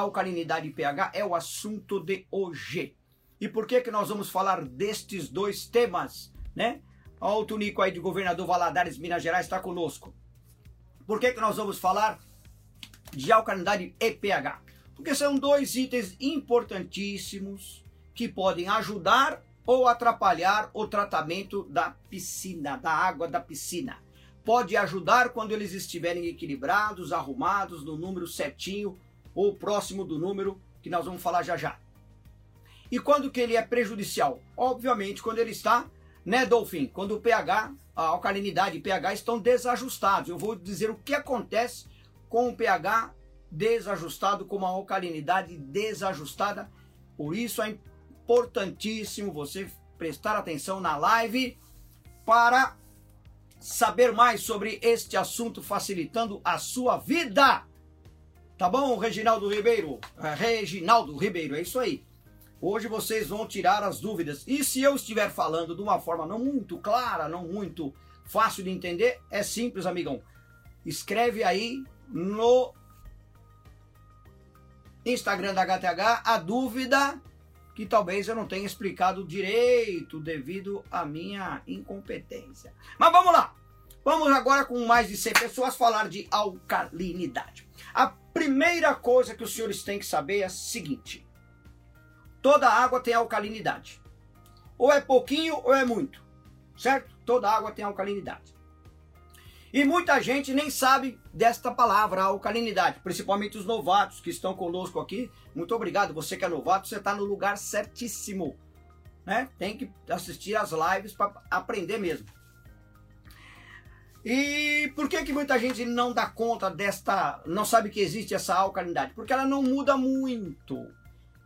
alcalinidade e pH é o assunto de hoje. E por que que nós vamos falar destes dois temas, né? Olha o Tunico aí de Governador Valadares, Minas Gerais, está conosco. Por que que nós vamos falar de alcalinidade e pH? Porque são dois itens importantíssimos que podem ajudar ou atrapalhar o tratamento da piscina, da água da piscina. Pode ajudar quando eles estiverem equilibrados, arrumados, no número certinho ou próximo do número que nós vamos falar já já. E quando que ele é prejudicial? Obviamente quando ele está, né, Dolphin? Quando o pH, a alcalinidade e pH estão desajustados. Eu vou dizer o que acontece com o pH desajustado, com uma alcalinidade desajustada. Por isso é importantíssimo você prestar atenção na live para saber mais sobre este assunto, facilitando a sua vida. Tá bom, Reginaldo Ribeiro? É, Reginaldo Ribeiro, é isso aí. Hoje vocês vão tirar as dúvidas. E se eu estiver falando de uma forma não muito clara, não muito fácil de entender, é simples, amigão. Escreve aí no Instagram da HTH a dúvida que talvez eu não tenha explicado direito devido à minha incompetência. Mas vamos lá! Vamos agora com mais de 100 pessoas falar de alcalinidade. A primeira coisa que os senhores têm que saber é a seguinte: toda água tem alcalinidade. Ou é pouquinho ou é muito, certo? Toda água tem alcalinidade. E muita gente nem sabe desta palavra, alcalinidade, principalmente os novatos que estão conosco aqui. Muito obrigado, você que é novato, você está no lugar certíssimo. Né? Tem que assistir as lives para aprender mesmo. E por que, que muita gente não dá conta desta, não sabe que existe essa alcalinidade? Porque ela não muda muito.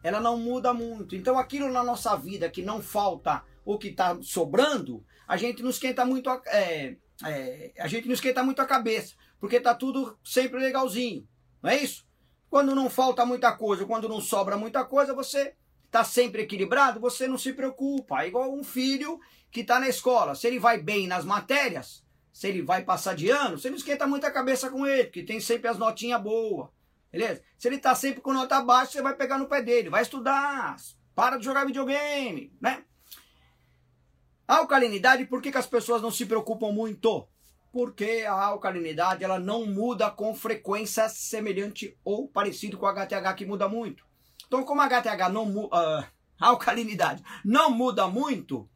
Ela não muda muito. Então aquilo na nossa vida que não falta o que está sobrando, a gente não esquenta muito, é, é, a gente não esquenta muito a cabeça, porque tá tudo sempre legalzinho, não é isso? Quando não falta muita coisa, quando não sobra muita coisa, você tá sempre equilibrado, você não se preocupa. É igual um filho que está na escola, se ele vai bem nas matérias, se ele vai passar de ano, você não esquenta muito a cabeça com ele, porque tem sempre as notinhas boas, beleza? Se ele tá sempre com nota baixa, você vai pegar no pé dele, vai estudar, para de jogar videogame, né? A alcalinidade, por que, que as pessoas não se preocupam muito? Porque a alcalinidade ela não muda com frequência semelhante ou parecido com a HTH que muda muito. Então, como a HTH não uh, a alcalinidade não muda muito,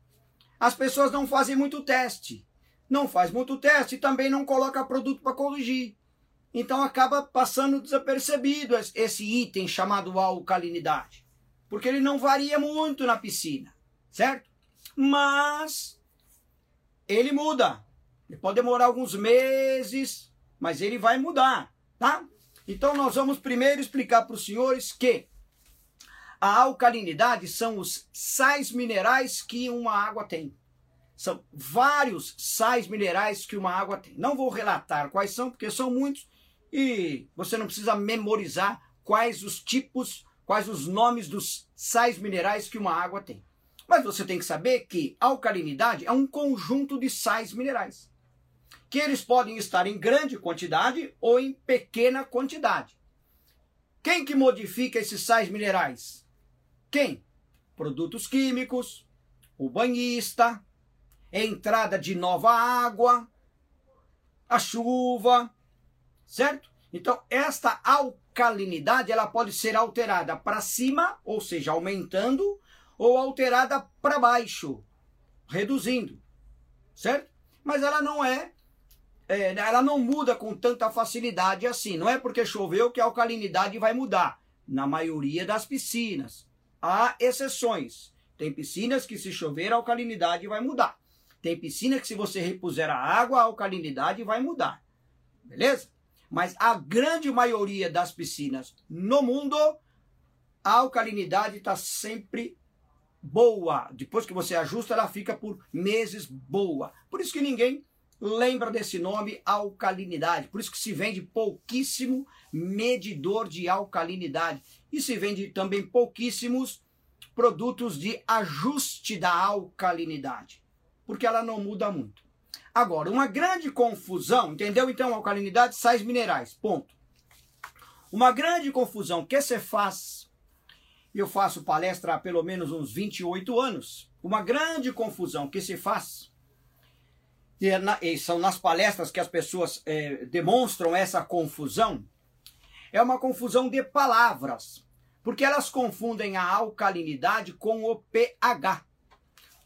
as pessoas não fazem muito teste. Não faz muito teste e também não coloca produto para corrigir. Então acaba passando desapercebido esse item chamado alcalinidade. Porque ele não varia muito na piscina, certo? mas ele muda. Ele pode demorar alguns meses, mas ele vai mudar, tá? Então nós vamos primeiro explicar para os senhores que a alcalinidade são os sais minerais que uma água tem. São vários sais minerais que uma água tem. Não vou relatar quais são, porque são muitos e você não precisa memorizar quais os tipos, quais os nomes dos sais minerais que uma água tem. Mas você tem que saber que alcalinidade é um conjunto de sais minerais, que eles podem estar em grande quantidade ou em pequena quantidade. Quem que modifica esses sais minerais? Quem? Produtos químicos, o banhista, entrada de nova água, a chuva, certo? Então, esta alcalinidade ela pode ser alterada para cima, ou seja, aumentando, ou alterada para baixo, reduzindo, certo? Mas ela não é, é, ela não muda com tanta facilidade assim. Não é porque choveu que a alcalinidade vai mudar. Na maioria das piscinas. Há exceções. Tem piscinas que se chover a alcalinidade vai mudar. Tem piscina que se você repuser a água, a alcalinidade vai mudar. Beleza? Mas a grande maioria das piscinas no mundo, a alcalinidade está sempre boa. Depois que você ajusta, ela fica por meses boa. Por isso que ninguém lembra desse nome alcalinidade. Por isso que se vende pouquíssimo medidor de alcalinidade. E se vende também pouquíssimos produtos de ajuste da alcalinidade. Porque ela não muda muito. Agora, uma grande confusão, entendeu? Então, alcalinidade, sais minerais, ponto. Uma grande confusão que se faz, eu faço palestra há pelo menos uns 28 anos, uma grande confusão que se faz, e, é na, e são nas palestras que as pessoas é, demonstram essa confusão, é uma confusão de palavras, porque elas confundem a alcalinidade com o pH.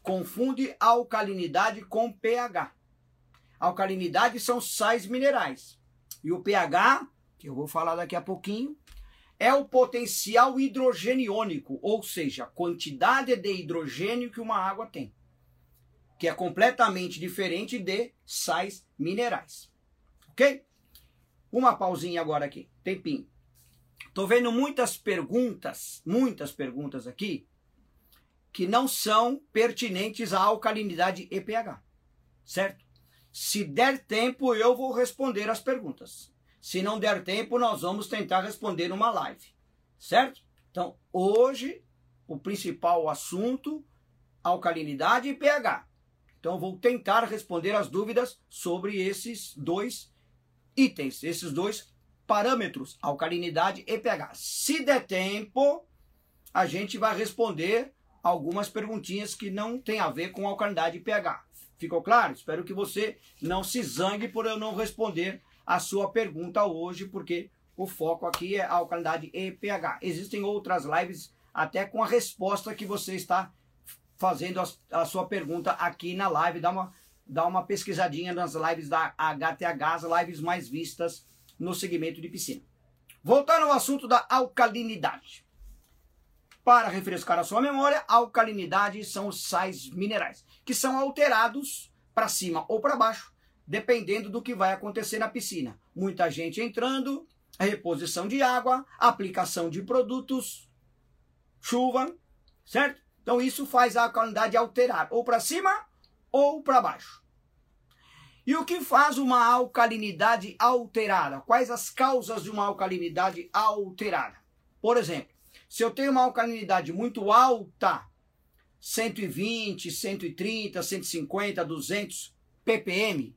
Confunde alcalinidade com pH. Alcalinidade são sais minerais. E o pH, que eu vou falar daqui a pouquinho, é o potencial hidrogeniônico, ou seja, a quantidade de hidrogênio que uma água tem, que é completamente diferente de sais minerais. Ok? Uma pausinha agora aqui, tempinho. Tô vendo muitas perguntas, muitas perguntas aqui, que não são pertinentes à alcalinidade e pH, certo? Se der tempo, eu vou responder as perguntas. Se não der tempo, nós vamos tentar responder numa live, certo? Então, hoje, o principal assunto, alcalinidade e pH. Então, vou tentar responder as dúvidas sobre esses dois itens, esses dois parâmetros, alcalinidade e pH. Se der tempo, a gente vai responder algumas perguntinhas que não tem a ver com alcalinidade e pH. Ficou claro? Espero que você não se zangue por eu não responder a sua pergunta hoje, porque o foco aqui é alcalinidade e pH. Existem outras lives até com a resposta que você está fazendo a, a sua pergunta aqui na live. Dá uma, dá uma pesquisadinha nas lives da HTH, as lives mais vistas no segmento de piscina. Voltando ao assunto da alcalinidade. Para refrescar a sua memória, alcalinidade são os sais minerais, que são alterados para cima ou para baixo, dependendo do que vai acontecer na piscina. Muita gente entrando, reposição de água, aplicação de produtos, chuva, certo? Então isso faz a alcalinidade alterar ou para cima ou para baixo. E o que faz uma alcalinidade alterada? Quais as causas de uma alcalinidade alterada? Por exemplo, se eu tenho uma alcalinidade muito alta, 120, 130, 150, 200 ppm,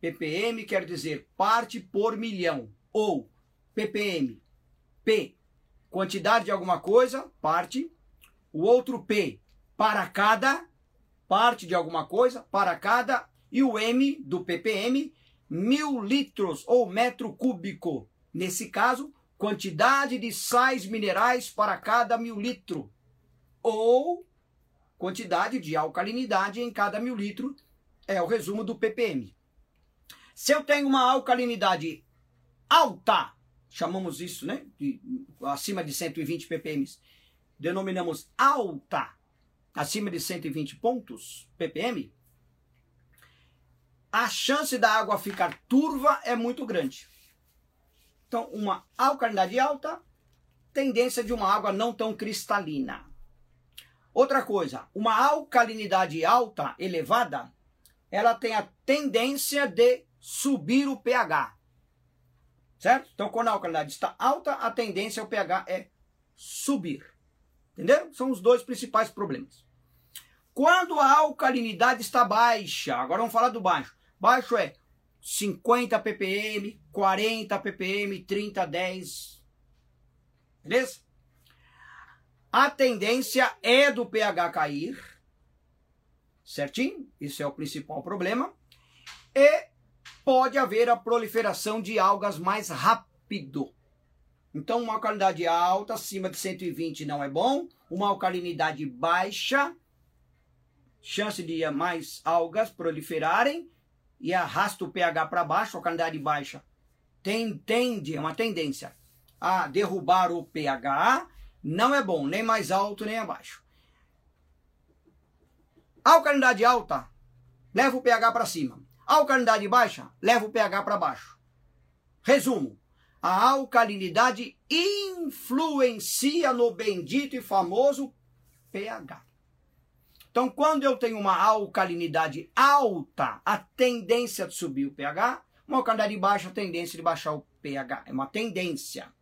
ppm quer dizer parte por milhão, ou ppm, P, quantidade de alguma coisa, parte, o outro P, para cada, parte de alguma coisa, para cada e o M do ppm, mil litros ou metro cúbico. Nesse caso, quantidade de sais minerais para cada mil litro. Ou quantidade de alcalinidade em cada mil litro, é o resumo do ppm. Se eu tenho uma alcalinidade alta, chamamos isso, né? De, acima de 120 ppm, denominamos alta, acima de 120 pontos ppm, a chance da água ficar turva é muito grande. Então, uma alcalinidade alta, tendência de uma água não tão cristalina. Outra coisa, uma alcalinidade alta, elevada, ela tem a tendência de subir o pH. Certo? Então, quando a alcalinidade está alta, a tendência ao pH é subir. Entendeu? São os dois principais problemas. Quando a alcalinidade está baixa, agora vamos falar do baixo. Baixo é 50 ppm, 40 ppm, 30, 10. Beleza? A tendência é do pH cair. Certinho? Isso é o principal problema. E pode haver a proliferação de algas mais rápido. Então, uma alcalinidade alta, acima de 120 não é bom. Uma alcalinidade baixa, chance de mais algas proliferarem e arrasta o pH para baixo, a qualidade baixa, tem, tende, é uma tendência a derrubar o pH, não é bom, nem mais alto nem abaixo. Alcalinidade alta leva o pH para cima. Alcalinidade baixa leva o pH para baixo. Resumo: a alcalinidade influencia no bendito e famoso pH. Então, quando eu tenho uma alcalinidade alta, a tendência de subir o pH, uma alcalinidade baixa, a tendência de baixar o pH. É uma tendência.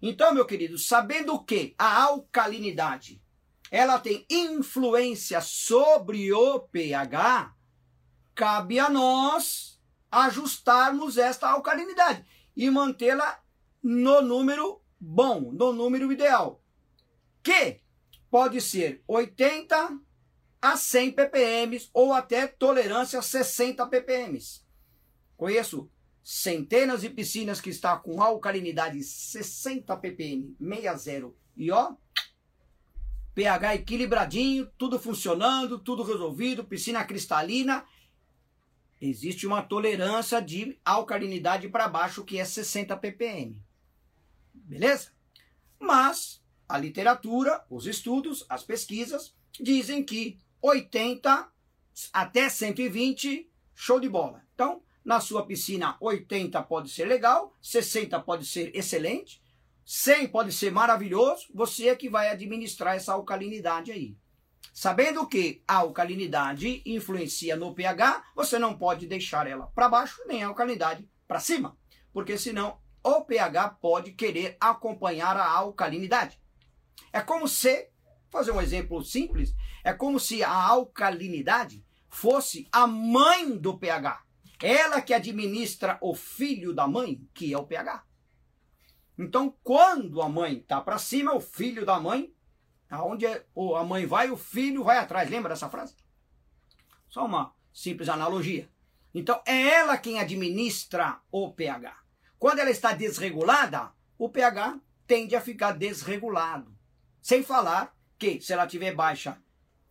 Então, meu querido, sabendo que a alcalinidade ela tem influência sobre o pH, cabe a nós ajustarmos esta alcalinidade e mantê-la no número bom, no número ideal, que pode ser 80 a 100 ppm ou até tolerância a 60 ppm. Conheço centenas de piscinas que está com alcalinidade 60 ppm, 60 e ó, pH equilibradinho, tudo funcionando, tudo resolvido, piscina cristalina. Existe uma tolerância de alcalinidade para baixo que é 60 ppm. Beleza? Mas a literatura, os estudos, as pesquisas dizem que 80 até 120, show de bola. Então, na sua piscina, 80 pode ser legal, 60 pode ser excelente, 100 pode ser maravilhoso, você é que vai administrar essa alcalinidade aí. Sabendo que a alcalinidade influencia no pH, você não pode deixar ela para baixo nem a alcalinidade para cima, porque senão o pH pode querer acompanhar a alcalinidade. É como se, fazer um exemplo simples, é como se a alcalinidade fosse a mãe do pH. Ela que administra o filho da mãe, que é o pH. Então, quando a mãe está para cima, o filho da mãe, aonde é, a mãe vai, o filho vai atrás. Lembra dessa frase? Só uma simples analogia. Então, é ela quem administra o pH. Quando ela está desregulada, o pH tende a ficar desregulado. Sem falar que, se ela tiver baixa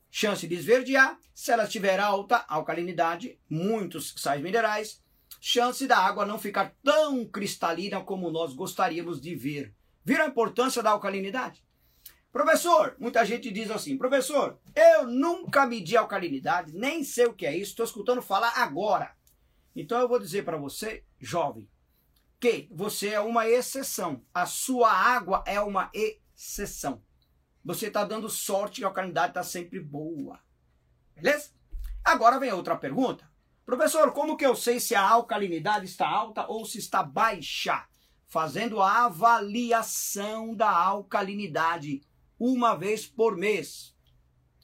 chance de esverdear, se ela tiver alta alcalinidade, muitos sais minerais, chance da água não ficar tão cristalina como nós gostaríamos de ver. Viram a importância da alcalinidade? Professor, muita gente diz assim, professor, eu nunca medi alcalinidade, nem sei o que é isso, estou escutando falar agora. Então eu vou dizer para você, jovem, que você é uma exceção. A sua água é uma exceção. Você está dando sorte que a alcalinidade está sempre boa. Beleza? Agora vem outra pergunta. Professor, como que eu sei se a alcalinidade está alta ou se está baixa? Fazendo a avaliação da alcalinidade uma vez por mês.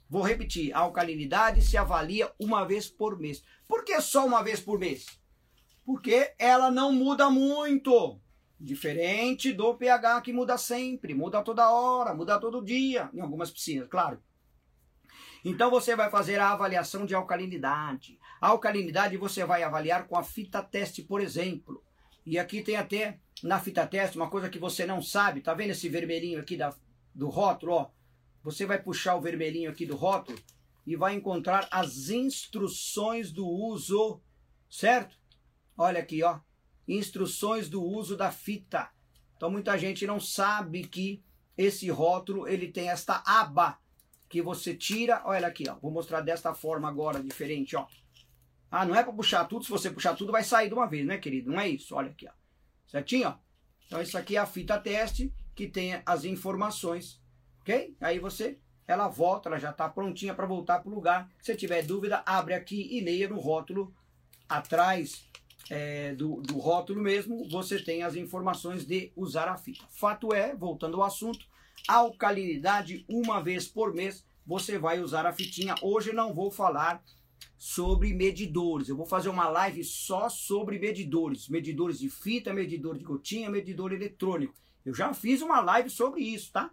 Vou repetir, a alcalinidade se avalia uma vez por mês. Por que só uma vez por mês? Porque ela não muda muito. Diferente do pH que muda sempre, muda toda hora, muda todo dia, em algumas piscinas, claro. Então você vai fazer a avaliação de alcalinidade. A alcalinidade você vai avaliar com a fita teste, por exemplo. E aqui tem até na fita teste uma coisa que você não sabe, tá vendo esse vermelhinho aqui da, do rótulo, ó? Você vai puxar o vermelhinho aqui do rótulo e vai encontrar as instruções do uso, certo? Olha aqui, ó instruções do uso da fita. Então muita gente não sabe que esse rótulo ele tem esta aba que você tira, olha aqui, ó. Vou mostrar desta forma agora, diferente, ó. Ah, não é para puxar tudo, se você puxar tudo vai sair de uma vez, né, querido? Não é isso, olha aqui, ó. Certinho, ó. Então isso aqui é a fita teste que tem as informações, ok? Aí você, ela volta, ela já está prontinha para voltar para o lugar. Se tiver dúvida, abre aqui e leia no rótulo atrás é, do, do rótulo mesmo, você tem as informações de usar a fita. Fato é, voltando ao assunto, alcalinidade uma vez por mês você vai usar a fitinha. Hoje não vou falar sobre medidores. Eu vou fazer uma live só sobre medidores. Medidores de fita, medidor de gotinha, medidor eletrônico. Eu já fiz uma live sobre isso, tá?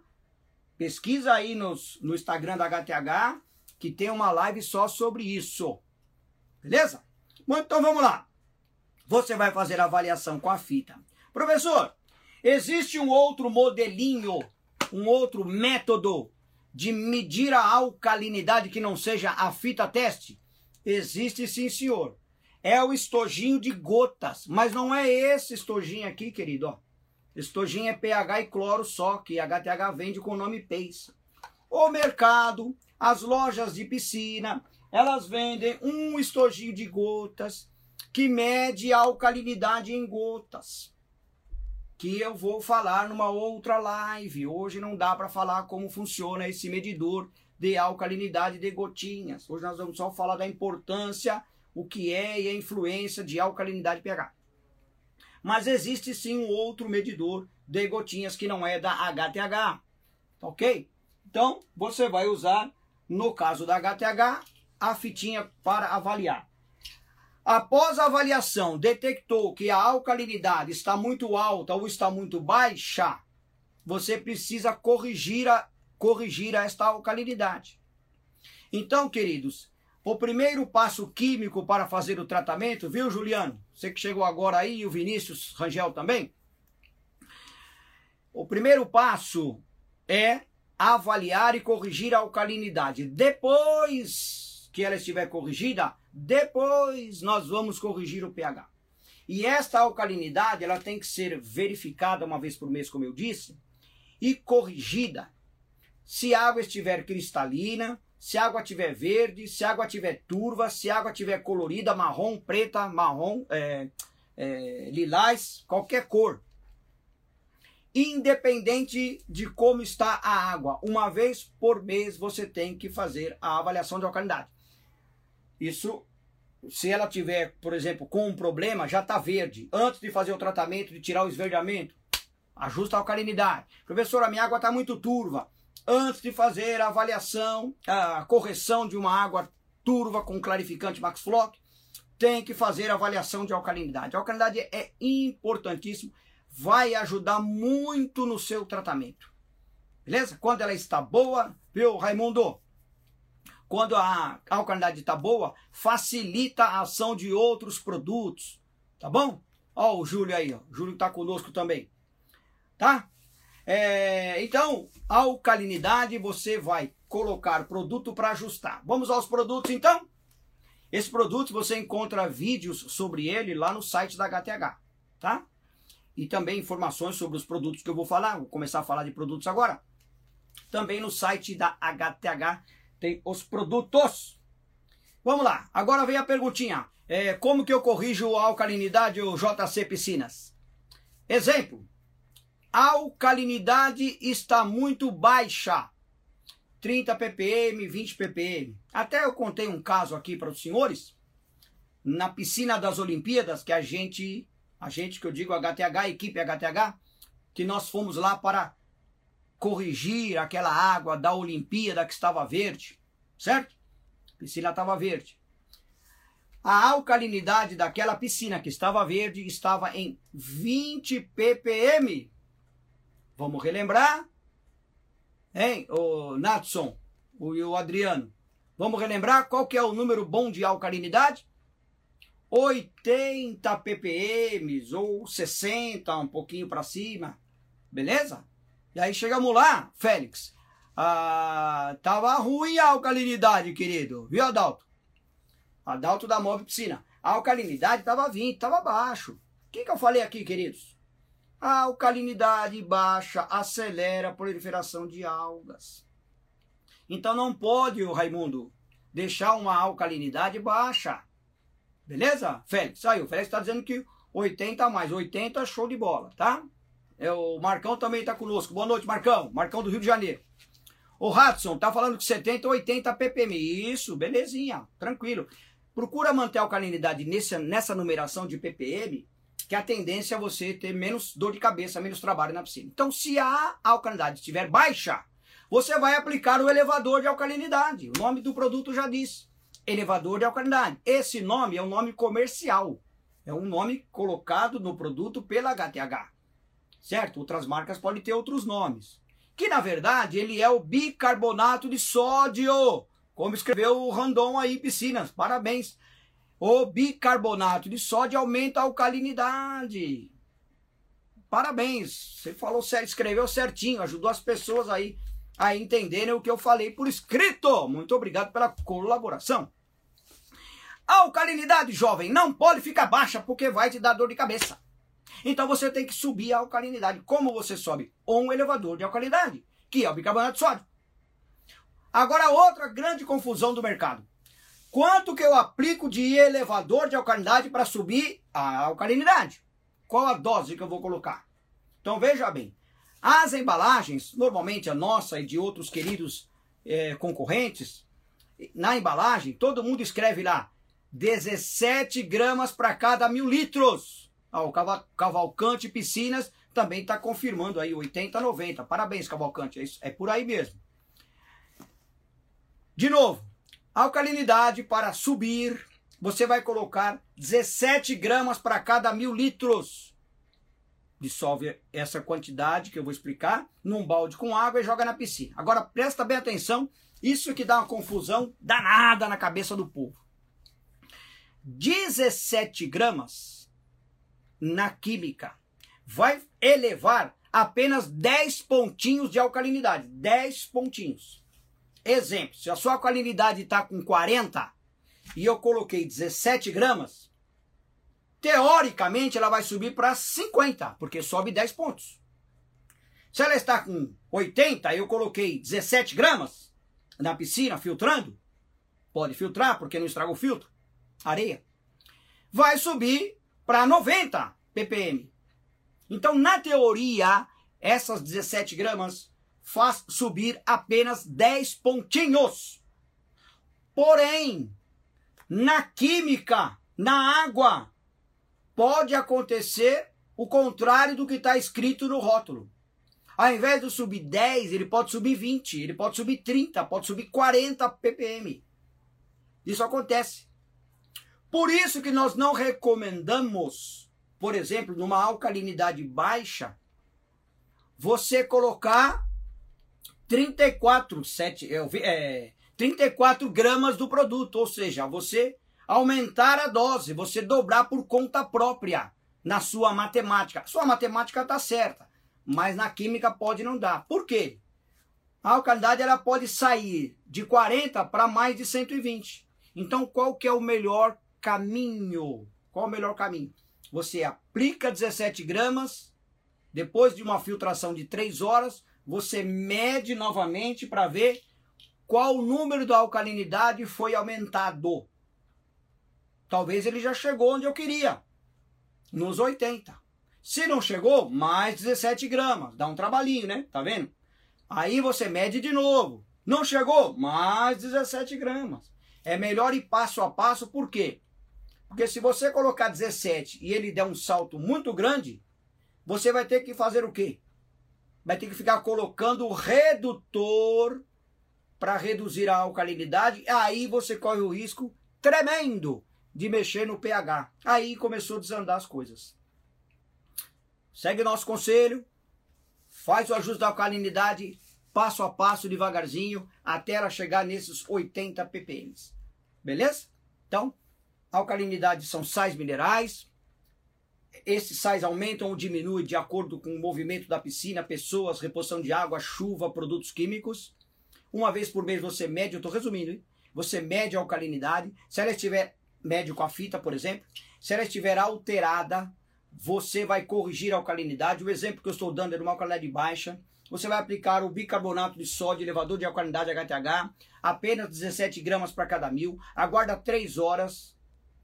Pesquisa aí nos, no Instagram da HTH que tem uma live só sobre isso. Beleza? Bom, então vamos lá você vai fazer a avaliação com a fita. Professor, existe um outro modelinho, um outro método de medir a alcalinidade que não seja a fita teste? Existe sim, senhor. É o estojinho de gotas, mas não é esse estojinho aqui, querido. Ó. Estojinho é pH e cloro só, que HTH vende com o nome PACE. O mercado, as lojas de piscina, elas vendem um estojinho de gotas que mede a alcalinidade em gotas, que eu vou falar numa outra live. Hoje não dá para falar como funciona esse medidor de alcalinidade de gotinhas. Hoje nós vamos só falar da importância, o que é e a influência de alcalinidade pH. Mas existe sim um outro medidor de gotinhas que não é da HTH, ok? Então você vai usar, no caso da HTH, a fitinha para avaliar. Após a avaliação, detectou que a alcalinidade está muito alta ou está muito baixa, você precisa corrigir, a, corrigir esta alcalinidade. Então, queridos, o primeiro passo químico para fazer o tratamento, viu, Juliano? Você que chegou agora aí e o Vinícius Rangel também. O primeiro passo é avaliar e corrigir a alcalinidade. Depois que ela estiver corrigida, depois nós vamos corrigir o pH. E esta alcalinidade, ela tem que ser verificada uma vez por mês, como eu disse, e corrigida. Se a água estiver cristalina, se a água estiver verde, se a água estiver turva, se a água estiver colorida, marrom, preta, marrom, é, é, lilás, qualquer cor independente de como está a água. Uma vez por mês você tem que fazer a avaliação de alcalinidade. Isso, se ela tiver, por exemplo, com um problema, já está verde. Antes de fazer o tratamento, de tirar o esverdeamento, ajusta a alcalinidade. Professor, a minha água está muito turva. Antes de fazer a avaliação, a correção de uma água turva com clarificante Max Flock, tem que fazer a avaliação de alcalinidade. A alcalinidade é importantíssimo vai ajudar muito no seu tratamento. Beleza? Quando ela está boa, viu, Raimundo? Quando a alcalinidade está boa, facilita a ação de outros produtos. Tá bom? Ó, o Júlio aí, ó. O Júlio está conosco também. Tá? É, então, alcalinidade você vai colocar produto para ajustar. Vamos aos produtos então? Esse produto você encontra vídeos sobre ele lá no site da HTH, tá? e também informações sobre os produtos que eu vou falar. Vou começar a falar de produtos agora. Também no site da HTH tem os produtos. Vamos lá, agora vem a perguntinha. É, como que eu corrijo a alcalinidade ou JC Piscinas? Exemplo, a alcalinidade está muito baixa. 30 ppm, 20 ppm. Até eu contei um caso aqui para os senhores, na piscina das Olimpíadas, que a gente a gente que eu digo HTH, equipe HTH, que nós fomos lá para corrigir aquela água da Olimpíada que estava verde, certo? A piscina estava verde. A alcalinidade daquela piscina que estava verde estava em 20 ppm. Vamos relembrar? Hein, o Natson e o Adriano. Vamos relembrar qual que é o número bom de alcalinidade? 80 ppm ou 60, um pouquinho para cima, beleza? E aí chegamos lá, Félix. Ah, tava ruim a alcalinidade, querido. Viu, Adalto? Adalto da Mob Piscina. A alcalinidade tava 20, tava baixo. O que, que eu falei aqui, queridos? A alcalinidade baixa acelera a proliferação de algas. Então não pode, o Raimundo, deixar uma alcalinidade baixa. Beleza? Félix, saiu. O Félix está dizendo que 80 a mais. 80 show de bola, tá? É, o Marcão também está conosco. Boa noite, Marcão. Marcão do Rio de Janeiro. O Hudson tá falando que 70 80 ppm. Isso, belezinha, tranquilo. Procura manter a alcalinidade nessa, nessa numeração de ppm, que a tendência é você ter menos dor de cabeça, menos trabalho na piscina. Então, se a alcalinidade estiver baixa, você vai aplicar o elevador de alcalinidade. O nome do produto já diz elevador de alcalinidade. Esse nome é um nome comercial. É um nome colocado no produto pela HTH. Certo? Outras marcas podem ter outros nomes. Que na verdade ele é o bicarbonato de sódio. Como escreveu o Randon aí, piscinas. Parabéns. O bicarbonato de sódio aumenta a alcalinidade. Parabéns. Você falou certo, escreveu certinho, ajudou as pessoas aí a entenderem o que eu falei por escrito. Muito obrigado pela colaboração. A alcalinidade, jovem, não pode ficar baixa porque vai te dar dor de cabeça. Então você tem que subir a alcalinidade. Como você sobe? Um elevador de alcalinidade, que é o bicarbonato de sódio. Agora, outra grande confusão do mercado. Quanto que eu aplico de elevador de alcalinidade para subir a alcalinidade? Qual a dose que eu vou colocar? Então veja bem, as embalagens, normalmente a nossa e de outros queridos é, concorrentes, na embalagem, todo mundo escreve lá 17 gramas para cada mil litros. Ah, o Cavalcante Piscinas também está confirmando aí 80, 90. Parabéns, Cavalcante. É, isso, é por aí mesmo. De novo, alcalinidade para subir você vai colocar 17 gramas para cada mil litros. Dissolve essa quantidade que eu vou explicar num balde com água e joga na piscina. Agora presta bem atenção, isso que dá uma confusão danada na cabeça do povo. 17 gramas na química vai elevar apenas 10 pontinhos de alcalinidade. 10 pontinhos. Exemplo, se a sua alcalinidade está com 40 e eu coloquei 17 gramas, teoricamente ela vai subir para 50, porque sobe 10 pontos. Se ela está com 80 e eu coloquei 17 gramas na piscina filtrando, pode filtrar porque não estraga o filtro, areia, vai subir para 90 ppm. Então, na teoria, essas 17 gramas faz subir apenas 10 pontinhos. Porém, na química, na água, pode acontecer o contrário do que está escrito no rótulo. Ao invés de subir 10, ele pode subir 20, ele pode subir 30, pode subir 40 ppm. Isso acontece. Por isso que nós não recomendamos, por exemplo, numa alcalinidade baixa, você colocar 34, 7, é, 34 gramas do produto, ou seja, você aumentar a dose, você dobrar por conta própria na sua matemática. Sua matemática está certa, mas na química pode não dar. Por quê? A alcalinidade ela pode sair de 40 para mais de 120. Então, qual que é o melhor caminho? Qual o melhor caminho? Você aplica 17 gramas, depois de uma filtração de 3 horas, você mede novamente para ver qual o número da alcalinidade foi aumentado. Talvez ele já chegou onde eu queria, nos 80. Se não chegou, mais 17 gramas. Dá um trabalhinho, né? Tá vendo? Aí você mede de novo. Não chegou? Mais 17 gramas. É melhor ir passo a passo, por quê? Porque se você colocar 17 e ele der um salto muito grande, você vai ter que fazer o quê? vai ter que ficar colocando o redutor para reduzir a alcalinidade. Aí você corre o risco tremendo de mexer no pH. Aí começou a desandar as coisas. Segue nosso conselho, faz o ajuste da alcalinidade passo a passo, devagarzinho, até ela chegar nesses 80 ppm. Beleza? Então, alcalinidade são sais minerais, esses sais aumentam ou diminuem de acordo com o movimento da piscina, pessoas, reposição de água, chuva, produtos químicos. Uma vez por mês você mede, eu estou resumindo, hein? você mede a alcalinidade. Se ela estiver, mede com a fita, por exemplo. Se ela estiver alterada, você vai corrigir a alcalinidade. O exemplo que eu estou dando é de uma alcalinidade baixa. Você vai aplicar o bicarbonato de sódio, elevador de alcalinidade HTH, apenas 17 gramas para cada mil. Aguarda 3 horas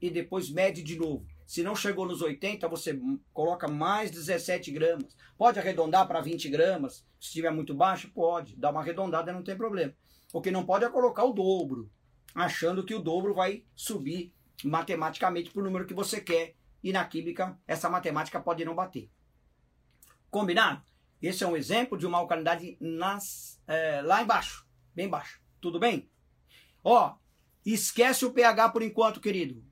e depois mede de novo. Se não chegou nos 80, você coloca mais 17 gramas. Pode arredondar para 20 gramas. Se estiver muito baixo, pode. Dá uma arredondada, não tem problema. O que não pode é colocar o dobro, achando que o dobro vai subir matematicamente para o número que você quer. E na química, essa matemática pode não bater. Combinado? Esse é um exemplo de uma alcalinidade nas, é, lá embaixo, bem baixo. Tudo bem? Ó, esquece o pH por enquanto, querido.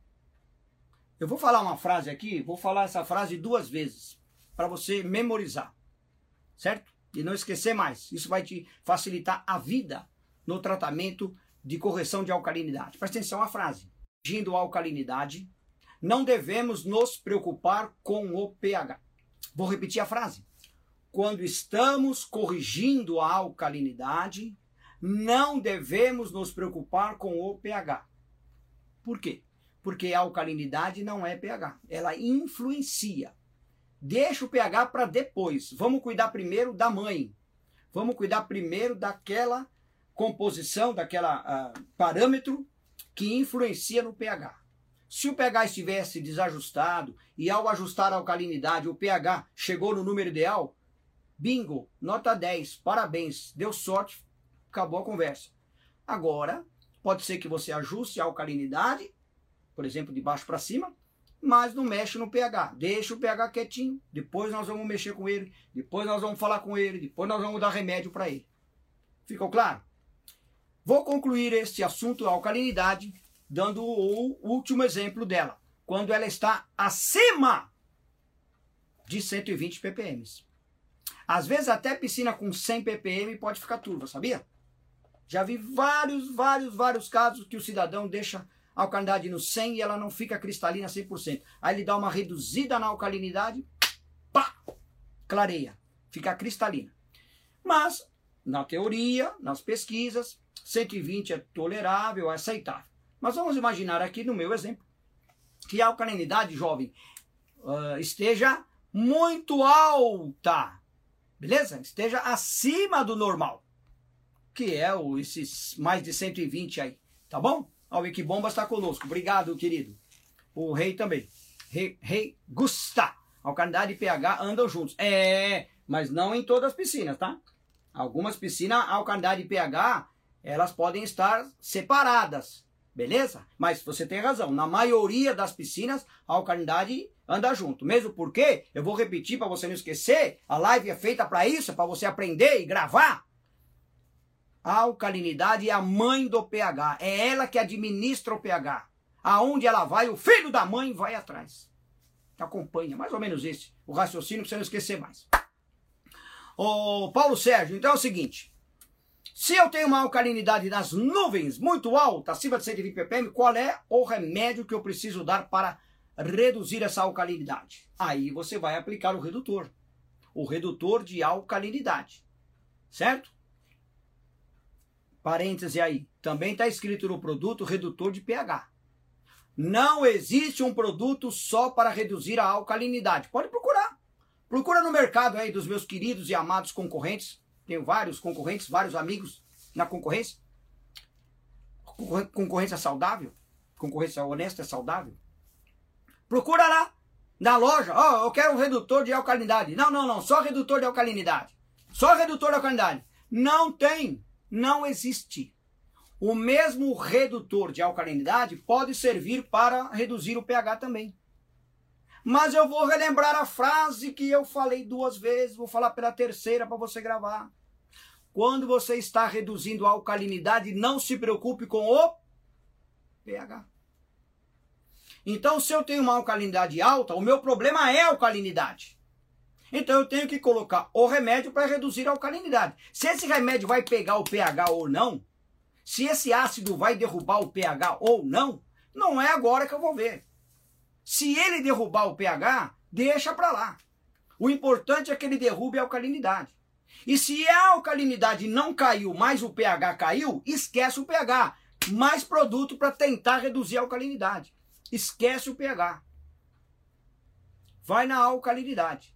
Eu vou falar uma frase aqui, vou falar essa frase duas vezes para você memorizar, certo? E não esquecer mais. Isso vai te facilitar a vida no tratamento de correção de alcalinidade. Presta atenção à frase. Corrigindo a alcalinidade, não devemos nos preocupar com o pH. Vou repetir a frase. Quando estamos corrigindo a alcalinidade, não devemos nos preocupar com o pH. Por quê? Porque a alcalinidade não é pH, ela influencia. Deixa o pH para depois. Vamos cuidar primeiro da mãe. Vamos cuidar primeiro daquela composição, daquela uh, parâmetro que influencia no pH. Se o pH estivesse desajustado e ao ajustar a alcalinidade o pH chegou no número ideal, bingo, nota 10, parabéns, deu sorte, acabou a conversa. Agora, pode ser que você ajuste a alcalinidade por exemplo, de baixo para cima, mas não mexe no pH. Deixa o pH quietinho, depois nós vamos mexer com ele, depois nós vamos falar com ele, depois nós vamos dar remédio para ele. Ficou claro? Vou concluir este assunto alcalinidade dando o último exemplo dela, quando ela está acima de 120 ppm. Às vezes até piscina com 100 ppm pode ficar turva, sabia? Já vi vários, vários, vários casos que o cidadão deixa alcalinidade no 100 e ela não fica cristalina 100%. Aí ele dá uma reduzida na alcalinidade, pá, clareia, fica cristalina. Mas, na teoria, nas pesquisas, 120 é tolerável, é aceitável. Mas vamos imaginar aqui no meu exemplo que a alcalinidade jovem uh, esteja muito alta, beleza? Esteja acima do normal, que é o, esses mais de 120 aí, tá bom? O Wikibomba está conosco, obrigado, querido. O rei também. Rei, rei Gusta. Alcalinidade e pH andam juntos. É, mas não em todas as piscinas, tá? Algumas piscinas, a alcalinidade e pH, elas podem estar separadas, beleza? Mas você tem razão, na maioria das piscinas, a alcalinidade anda junto. Mesmo porque, eu vou repetir para você não esquecer, a live é feita para isso, para você aprender e gravar. A alcalinidade é a mãe do pH, é ela que administra o pH. Aonde ela vai, o filho da mãe vai atrás. Acompanha, mais ou menos esse, o raciocínio, para você não esquecer mais. Ô, Paulo Sérgio, então é o seguinte. Se eu tenho uma alcalinidade nas nuvens muito alta, acima de 120 ppm, qual é o remédio que eu preciso dar para reduzir essa alcalinidade? Aí você vai aplicar o redutor. O redutor de alcalinidade. Certo? Parêntese aí. Também está escrito no produto redutor de pH. Não existe um produto só para reduzir a alcalinidade. Pode procurar. Procura no mercado aí dos meus queridos e amados concorrentes. Tenho vários concorrentes, vários amigos na concorrência. Concorrência saudável. Concorrência honesta é saudável. Procura lá na loja. Ó, oh, eu quero um redutor de alcalinidade. Não, não, não. Só redutor de alcalinidade. Só redutor de alcalinidade. Não tem. Não existe. O mesmo redutor de alcalinidade pode servir para reduzir o pH também. Mas eu vou relembrar a frase que eu falei duas vezes, vou falar pela terceira para você gravar. Quando você está reduzindo a alcalinidade, não se preocupe com o pH. Então, se eu tenho uma alcalinidade alta, o meu problema é a alcalinidade. Então, eu tenho que colocar o remédio para reduzir a alcalinidade. Se esse remédio vai pegar o pH ou não, se esse ácido vai derrubar o pH ou não, não é agora que eu vou ver. Se ele derrubar o pH, deixa para lá. O importante é que ele derrube a alcalinidade. E se a alcalinidade não caiu, mas o pH caiu, esquece o pH. Mais produto para tentar reduzir a alcalinidade. Esquece o pH. Vai na alcalinidade.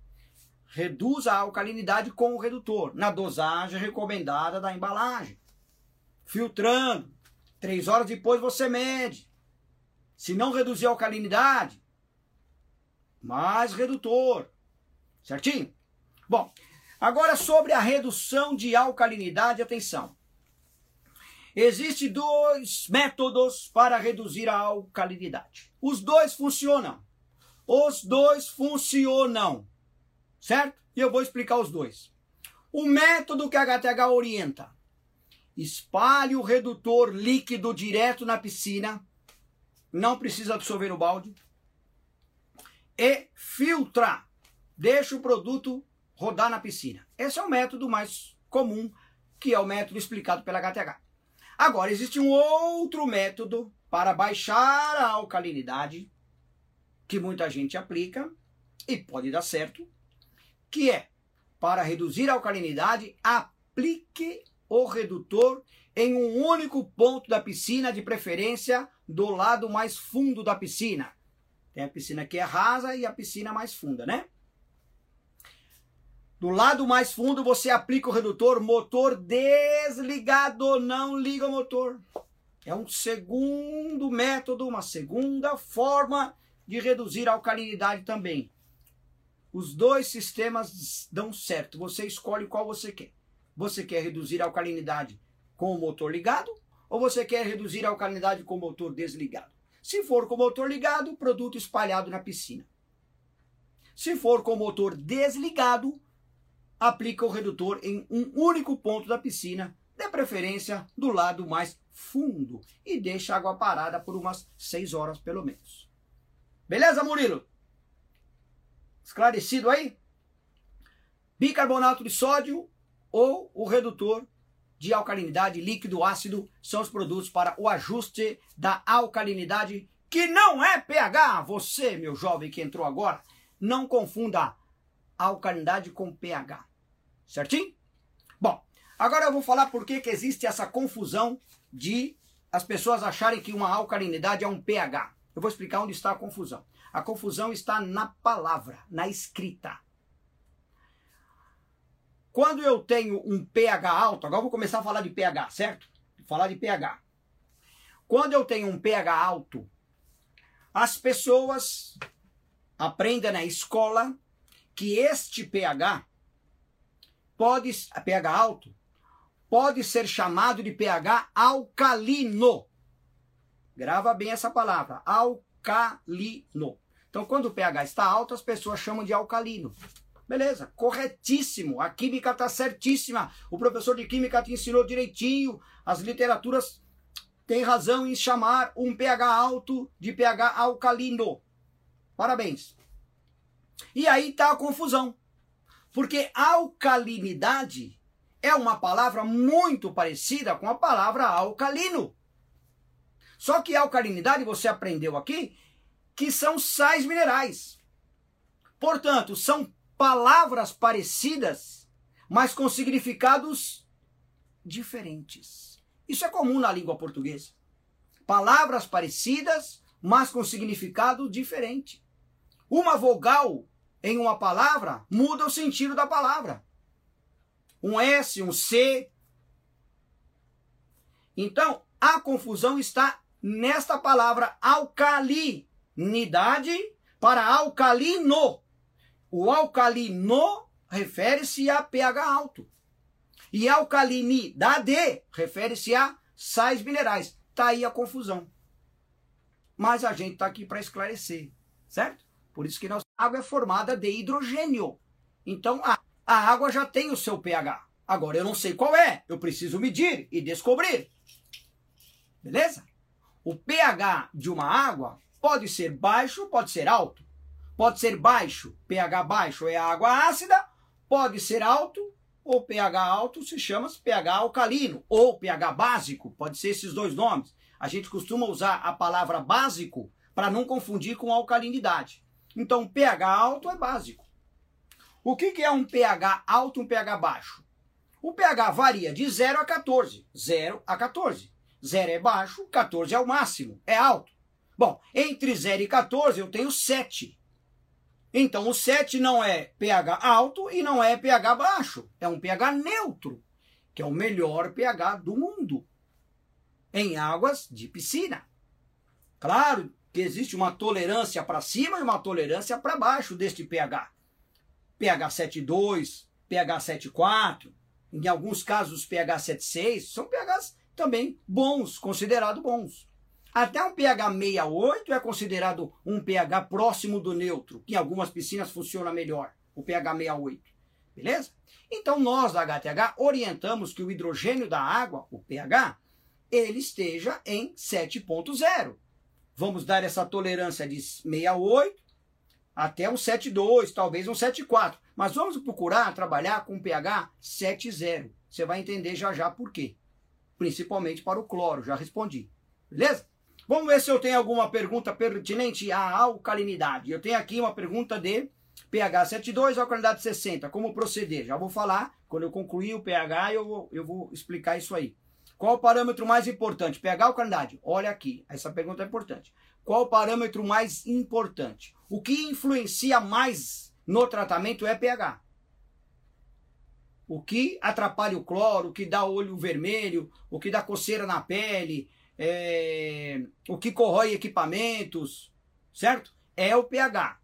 Reduz a alcalinidade com o redutor, na dosagem recomendada da embalagem. Filtrando. Três horas depois você mede. Se não reduzir a alcalinidade, mais redutor. Certinho? Bom, agora sobre a redução de alcalinidade, atenção. Existem dois métodos para reduzir a alcalinidade. Os dois funcionam. Os dois funcionam. Certo? E eu vou explicar os dois. O método que a HTH orienta. Espalhe o redutor líquido direto na piscina não precisa absorver no balde. E filtra. Deixa o produto rodar na piscina. Esse é o método mais comum, que é o método explicado pela HTH. Agora, existe um outro método para baixar a alcalinidade, que muita gente aplica e pode dar certo, que é para reduzir a alcalinidade, aplique o redutor em um único ponto da piscina, de preferência do lado mais fundo da piscina. Tem a piscina que é rasa e a piscina mais funda, né? Do lado mais fundo você aplica o redutor motor desligado, não liga o motor. É um segundo método, uma segunda forma de reduzir a alcalinidade também. Os dois sistemas dão certo. Você escolhe qual você quer. Você quer reduzir a alcalinidade com o motor ligado ou você quer reduzir a alcalinidade com o motor desligado? Se for com o motor ligado, produto espalhado na piscina. Se for com o motor desligado, aplica o redutor em um único ponto da piscina, de preferência do lado mais fundo e deixa a água parada por umas 6 horas pelo menos. Beleza, Murilo? Esclarecido aí? Bicarbonato de sódio ou o redutor de alcalinidade líquido ácido são os produtos para o ajuste da alcalinidade, que não é pH. Você, meu jovem que entrou agora, não confunda alcalinidade com pH. Certinho? Bom, agora eu vou falar por que, que existe essa confusão de as pessoas acharem que uma alcalinidade é um pH. Eu vou explicar onde está a confusão. A confusão está na palavra, na escrita. Quando eu tenho um pH alto, agora vou começar a falar de pH, certo? Vou falar de pH. Quando eu tenho um pH alto, as pessoas aprendem na escola que este pH pode, pH alto, pode ser chamado de pH alcalino. Grava bem essa palavra, alcalino. Então, quando o pH está alto, as pessoas chamam de alcalino. Beleza, corretíssimo. A química está certíssima. O professor de química te ensinou direitinho. As literaturas têm razão em chamar um pH alto de pH alcalino. Parabéns. E aí está a confusão. Porque alcalinidade é uma palavra muito parecida com a palavra alcalino. Só que alcalinidade, você aprendeu aqui, que são sais minerais. Portanto, são palavras parecidas, mas com significados diferentes. Isso é comum na língua portuguesa. Palavras parecidas, mas com significado diferente. Uma vogal em uma palavra muda o sentido da palavra. Um S, um C. Então, a confusão está nesta palavra alcalinidade para alcalino. O alcalino refere-se a pH alto. E alcalinidade refere-se a sais minerais. Está aí a confusão. Mas a gente está aqui para esclarecer, certo? Por isso que nossa água é formada de hidrogênio. Então a, a água já tem o seu pH. Agora eu não sei qual é. Eu preciso medir e descobrir. Beleza? O pH de uma água pode ser baixo, pode ser alto. Pode ser baixo, pH baixo é água ácida, pode ser alto, ou pH alto se chama pH alcalino, ou pH básico, pode ser esses dois nomes. A gente costuma usar a palavra básico para não confundir com alcalinidade. Então, pH alto é básico. O que, que é um pH alto e um pH baixo? O pH varia de 0 a 14. 0 a 14. 0 é baixo, 14 é o máximo, é alto. Bom, entre 0 e 14 eu tenho 7. Então o 7 não é pH alto e não é pH baixo, é um pH neutro, que é o melhor pH do mundo em águas de piscina. Claro que existe uma tolerância para cima e uma tolerância para baixo deste pH. pH 7,2, pH 7,4, em alguns casos pH 7,6, são pHs também bons, considerados bons. Até um pH 68 é considerado um pH próximo do neutro, que em algumas piscinas funciona melhor, o pH 68. Beleza? Então nós da HTH orientamos que o hidrogênio da água, o pH, ele esteja em 7.0. Vamos dar essa tolerância de 68 até um 7.2, talvez um 7.4. Mas vamos procurar trabalhar com pH 7.0. Você vai entender já já por quê. Principalmente para o cloro, já respondi. Beleza? Vamos ver se eu tenho alguma pergunta pertinente à alcalinidade. Eu tenho aqui uma pergunta de pH 7,2, alcalinidade 60. Como proceder? Já vou falar. Quando eu concluir o pH, eu vou, eu vou explicar isso aí. Qual o parâmetro mais importante? pH ou alcalinidade? Olha aqui, essa pergunta é importante. Qual o parâmetro mais importante? O que influencia mais no tratamento é pH. O que atrapalha o cloro, o que dá olho vermelho, o que dá coceira na pele, é, o que corrói equipamentos, certo? É o pH.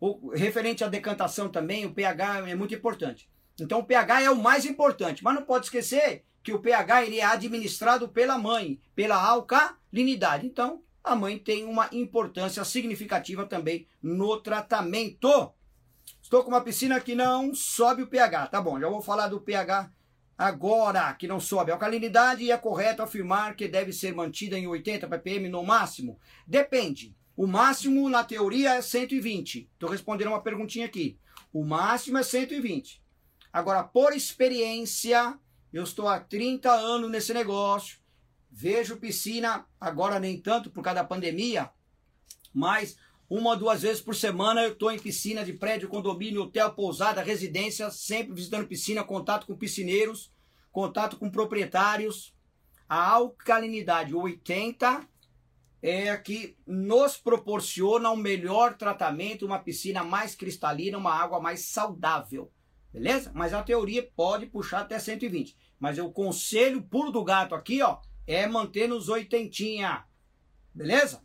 O, referente à decantação também, o pH é muito importante. Então o pH é o mais importante, mas não pode esquecer que o pH ele é administrado pela mãe, pela alcalinidade. Então a mãe tem uma importância significativa também no tratamento. Estou com uma piscina que não sobe o pH. Tá bom, já vou falar do pH agora que não sobe a alcalinidade é correto afirmar que deve ser mantida em 80 ppm no máximo? Depende. O máximo na teoria é 120. Estou respondendo uma perguntinha aqui. O máximo é 120. Agora, por experiência, eu estou há 30 anos nesse negócio. Vejo piscina, agora nem tanto por causa da pandemia, mas uma ou duas vezes por semana eu estou em piscina de prédio, condomínio, hotel, pousada, residência, sempre visitando piscina, contato com piscineiros, contato com proprietários. A alcalinidade 80 é a que nos proporciona um melhor tratamento, uma piscina mais cristalina, uma água mais saudável. Beleza? Mas a teoria pode puxar até 120. Mas o conselho pulo do gato aqui, ó, é manter nos oitentinha. Beleza?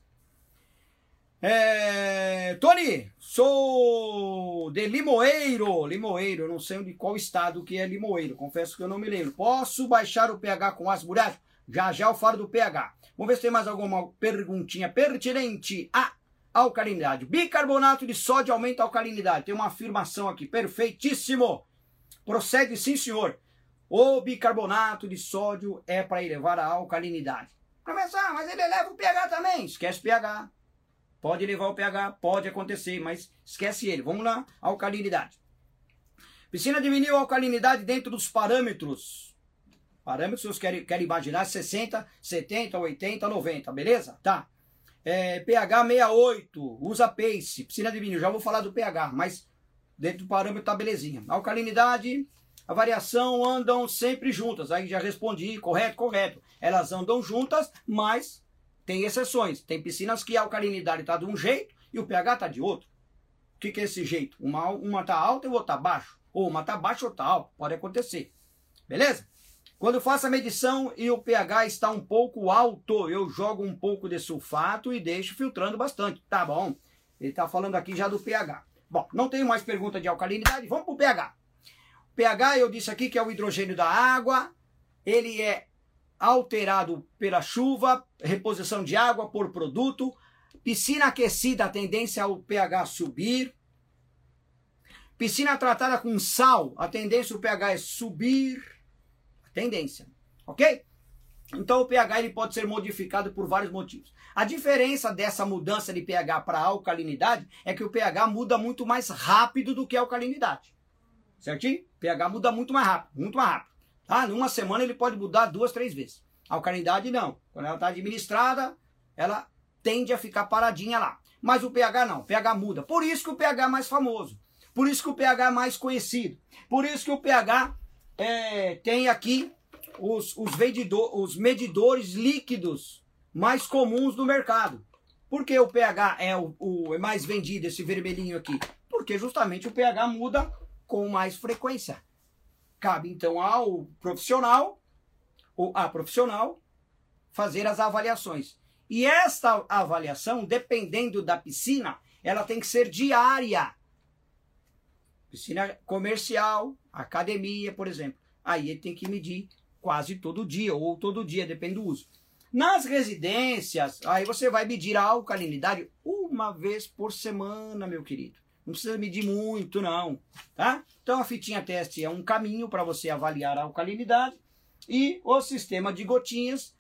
É, Tony, sou de Limoeiro. Limoeiro, eu não sei de qual estado que é Limoeiro. Confesso que eu não me lembro. Posso baixar o pH com ácido muriático? Já já eu falo do pH. Vamos ver se tem mais alguma perguntinha pertinente à alcalinidade. Bicarbonato de sódio aumenta a alcalinidade. Tem uma afirmação aqui. Perfeitíssimo. Procede sim, senhor. O bicarbonato de sódio é para elevar a alcalinidade. Professor, mas ele eleva o pH também. Esquece pH. Pode elevar o pH, pode acontecer, mas esquece ele. Vamos lá, alcalinidade. Piscina diminuiu a alcalinidade dentro dos parâmetros. Parâmetros, vocês querem, querem imaginar 60, 70, 80, 90, beleza? Tá. É, pH 68, usa PACE, piscina diminuiu. Já vou falar do pH, mas dentro do parâmetro tá belezinha. Alcalinidade, a variação andam sempre juntas. Aí já respondi, correto, correto. Elas andam juntas, mas tem exceções. Tem piscinas que a alcalinidade está de um jeito e o pH está de outro. O que, que é esse jeito? Uma, uma tá alta e outra tá baixo. Ou uma tá baixa ou tá alta. Pode acontecer. Beleza? Quando faço a medição e o pH está um pouco alto, eu jogo um pouco de sulfato e deixo filtrando bastante. Tá bom. Ele está falando aqui já do pH. Bom, não tenho mais pergunta de alcalinidade. Vamos para o pH. O pH eu disse aqui que é o hidrogênio da água. Ele é alterado pela chuva, reposição de água por produto, piscina aquecida, a tendência ao pH subir, piscina tratada com sal, a tendência o pH é subir, a tendência, ok? Então o pH ele pode ser modificado por vários motivos. A diferença dessa mudança de pH para alcalinidade é que o pH muda muito mais rápido do que a alcalinidade. Certinho? PH muda muito mais rápido, muito mais rápido. Ah, numa semana ele pode mudar duas, três vezes. A alcalinidade não. Quando ela está administrada, ela tende a ficar paradinha lá. Mas o pH não, o pH muda. Por isso que o pH é mais famoso. Por isso que o pH é mais conhecido. Por isso que o pH é, tem aqui os, os, os medidores líquidos mais comuns do mercado. Por que o pH é o, o é mais vendido, esse vermelhinho aqui? Porque justamente o pH muda com mais frequência. Cabe então ao profissional ou a profissional fazer as avaliações. E esta avaliação, dependendo da piscina, ela tem que ser diária. Piscina comercial, academia, por exemplo. Aí ele tem que medir quase todo dia, ou todo dia, depende do uso. Nas residências, aí você vai medir a alcalinidade uma vez por semana, meu querido. Não precisa medir muito, não. Tá? Então a fitinha teste é um caminho para você avaliar a alcalinidade. E o sistema de gotinhas,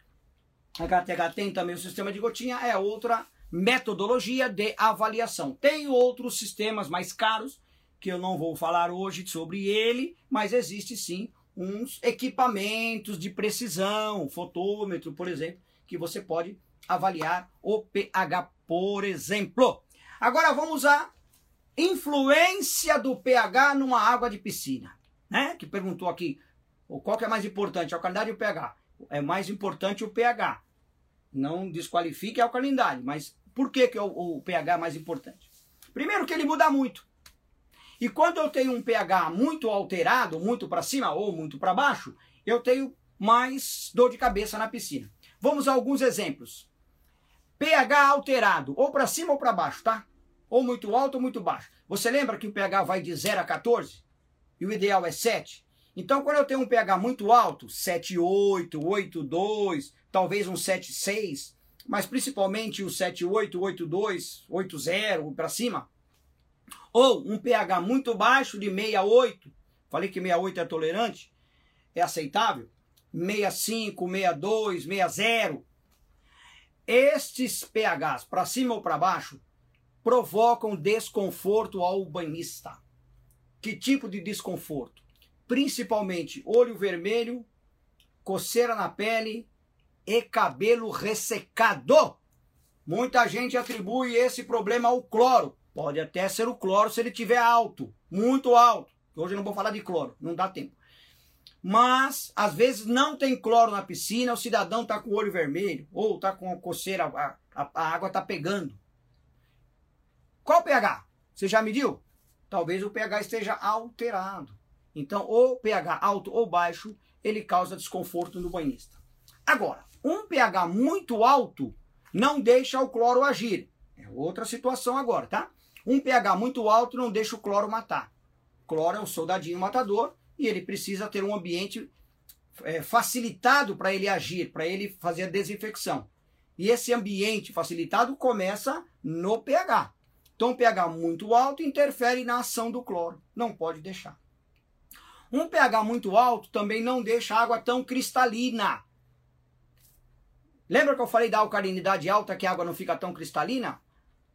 a HTH tem também o sistema de gotinha, é outra metodologia de avaliação. Tem outros sistemas mais caros, que eu não vou falar hoje sobre ele, mas existe sim uns equipamentos de precisão, fotômetro, por exemplo, que você pode avaliar o pH, por exemplo. Agora vamos a influência do pH numa água de piscina, né? Que perguntou aqui, qual que é mais importante, a alcalinidade ou o pH? É mais importante o pH. Não desqualifique a alcalinidade, mas por que, que o, o pH é mais importante? Primeiro que ele muda muito. E quando eu tenho um pH muito alterado, muito para cima ou muito para baixo, eu tenho mais dor de cabeça na piscina. Vamos a alguns exemplos. pH alterado, ou para cima ou para baixo, tá? Ou muito alto ou muito baixo. Você lembra que o pH vai de 0 a 14? E o ideal é 7? Então, quando eu tenho um pH muito alto, 7,8, 8,2, talvez um 7,6, mas principalmente o 7,8, 8,2, 8,0 para cima, ou um pH muito baixo de 68, falei que 68 é tolerante, é aceitável? 65, 62, 60. Estes pHs, para cima ou para baixo, provocam desconforto ao banhista. Que tipo de desconforto? Principalmente olho vermelho, coceira na pele e cabelo ressecado. Muita gente atribui esse problema ao cloro. Pode até ser o cloro se ele tiver alto, muito alto. Hoje eu não vou falar de cloro, não dá tempo. Mas, às vezes, não tem cloro na piscina, o cidadão está com o olho vermelho, ou está com coceira, a, a, a água está pegando. Qual o pH? Você já mediu? Talvez o pH esteja alterado. Então, o pH alto ou baixo, ele causa desconforto no banhista. Agora, um pH muito alto não deixa o cloro agir. É outra situação agora, tá? Um pH muito alto não deixa o cloro matar. cloro é um soldadinho matador e ele precisa ter um ambiente é, facilitado para ele agir, para ele fazer a desinfecção. E esse ambiente facilitado começa no pH. Então, um pH muito alto interfere na ação do cloro. Não pode deixar. Um pH muito alto também não deixa a água tão cristalina. Lembra que eu falei da alcalinidade alta que a água não fica tão cristalina?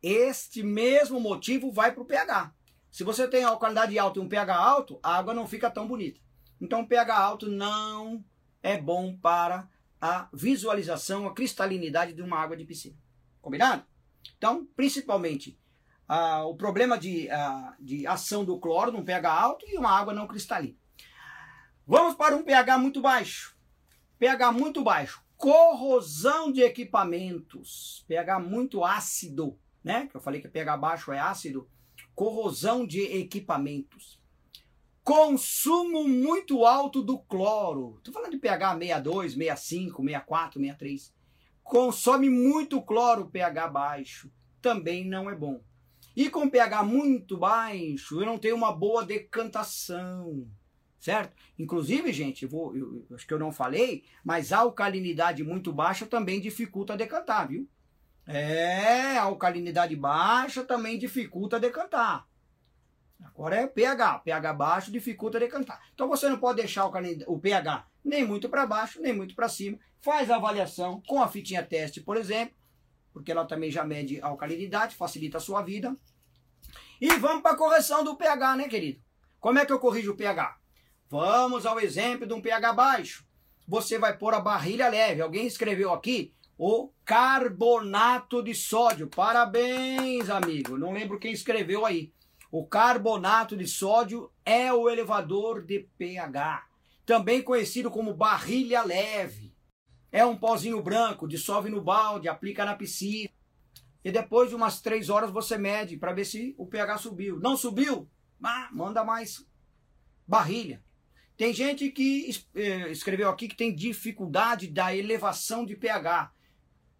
Este mesmo motivo vai para o pH. Se você tem alcalinidade alta e um pH alto, a água não fica tão bonita. Então, pH alto não é bom para a visualização, a cristalinidade de uma água de piscina. Combinado? Então, principalmente, ah, o problema de, ah, de ação do cloro num pH alto e uma água não cristalina. Vamos para um pH muito baixo. pH muito baixo corrosão de equipamentos, pH muito ácido, né? Que eu falei que pH baixo é ácido, corrosão de equipamentos. Consumo muito alto do cloro. Tô falando de pH 62, 65, 64, 63. Consome muito cloro, pH baixo. Também não é bom. E com pH muito baixo, eu não tenho uma boa decantação certo? Inclusive, gente, vou, eu, acho que eu não falei, mas a alcalinidade muito baixa também dificulta decantar, viu? É, a alcalinidade baixa também dificulta decantar. Agora é pH, pH baixo dificulta decantar. Então você não pode deixar o pH nem muito para baixo, nem muito para cima. Faz a avaliação com a fitinha teste, por exemplo, porque ela também já mede a alcalinidade, facilita a sua vida. E vamos para a correção do pH, né, querido? Como é que eu corrijo o pH? Vamos ao exemplo de um pH baixo. Você vai pôr a barrilha leve. Alguém escreveu aqui o carbonato de sódio. Parabéns, amigo. Não lembro quem escreveu aí. O carbonato de sódio é o elevador de pH, também conhecido como barrilha leve. É um pozinho branco, dissolve no balde, aplica na piscina. E depois de umas três horas você mede para ver se o pH subiu. Não subiu? Ah, manda mais barrilha. Tem gente que eh, escreveu aqui que tem dificuldade da elevação de pH.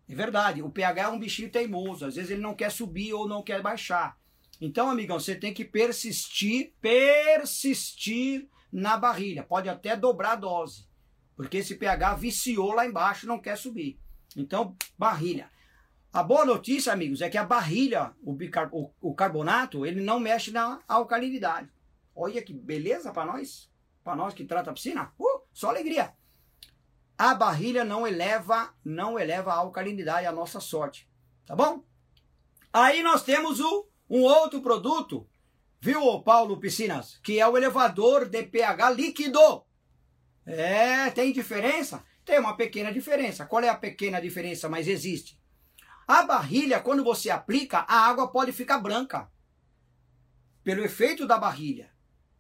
É verdade, o pH é um bichinho teimoso, às vezes ele não quer subir ou não quer baixar. Então, amigão, você tem que persistir, persistir na barrilha. Pode até dobrar a dose, porque esse pH viciou lá embaixo, não quer subir. Então, barrilha. A boa notícia, amigos, é que a barrilha, o, o, o carbonato, ele não mexe na alcalinidade. Olha que beleza para nós para nós que trata a piscina, uh, só alegria. A barrilha não eleva, não eleva a alcalinidade, a nossa sorte, tá bom? Aí nós temos o, um outro produto, viu, Paulo Piscinas, que é o elevador de pH líquido. É, tem diferença? Tem uma pequena diferença. Qual é a pequena diferença, mas existe? A barrilha, quando você aplica, a água pode ficar branca. Pelo efeito da barrilha.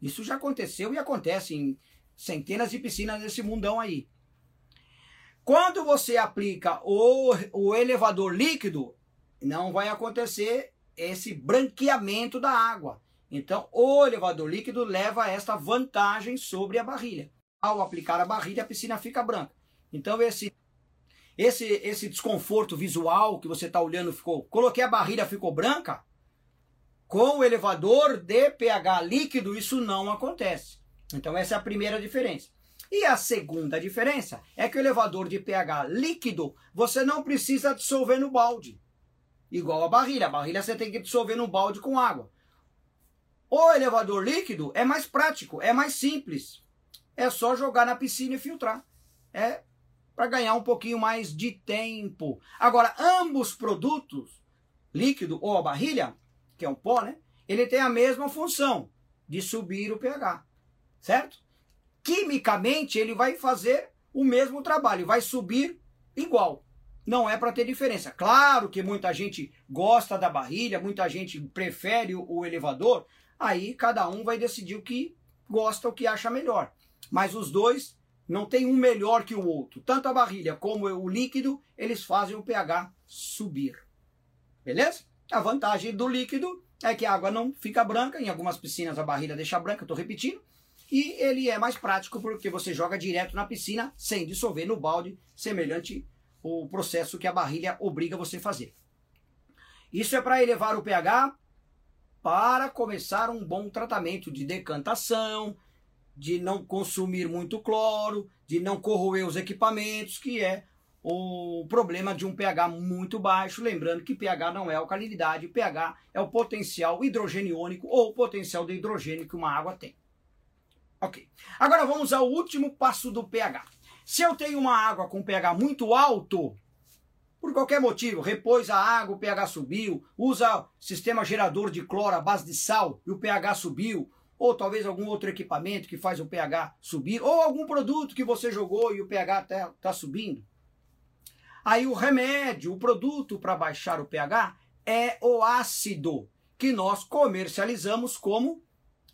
Isso já aconteceu e acontece em centenas de piscinas nesse mundão aí. Quando você aplica o, o elevador líquido, não vai acontecer esse branqueamento da água. Então, o elevador líquido leva esta vantagem sobre a barrilha. Ao aplicar a barrilha, a piscina fica branca. Então, esse, esse, esse desconforto visual que você está olhando ficou. Coloquei a barrilha, ficou branca. Com o elevador de pH líquido, isso não acontece. Então, essa é a primeira diferença. E a segunda diferença é que o elevador de pH líquido você não precisa dissolver no balde. Igual a barrilha. A barrilha você tem que dissolver no balde com água. O elevador líquido é mais prático, é mais simples. É só jogar na piscina e filtrar. É para ganhar um pouquinho mais de tempo. Agora, ambos produtos, líquido ou a barrilha, que é um pó, né? Ele tem a mesma função de subir o pH, certo? Quimicamente, ele vai fazer o mesmo trabalho, vai subir igual. Não é para ter diferença. Claro que muita gente gosta da barrilha, muita gente prefere o elevador, aí cada um vai decidir o que gosta, o que acha melhor. Mas os dois não tem um melhor que o outro. Tanto a barrilha como o líquido, eles fazem o pH subir. Beleza? A vantagem do líquido é que a água não fica branca. Em algumas piscinas a barrilha deixa branca, estou repetindo. E ele é mais prático porque você joga direto na piscina sem dissolver no balde, semelhante o processo que a barrilha obriga você a fazer. Isso é para elevar o pH para começar um bom tratamento de decantação, de não consumir muito cloro, de não corroer os equipamentos, que é o problema de um pH muito baixo. Lembrando que pH não é alcalinidade, pH é o potencial hidrogeniônico ou o potencial de hidrogênio que uma água tem. Ok. Agora vamos ao último passo do pH. Se eu tenho uma água com pH muito alto, por qualquer motivo, repôs a água, o pH subiu, usa sistema gerador de cloro à base de sal e o pH subiu, ou talvez algum outro equipamento que faz o pH subir, ou algum produto que você jogou e o pH está tá subindo. Aí o remédio, o produto para baixar o pH é o ácido, que nós comercializamos como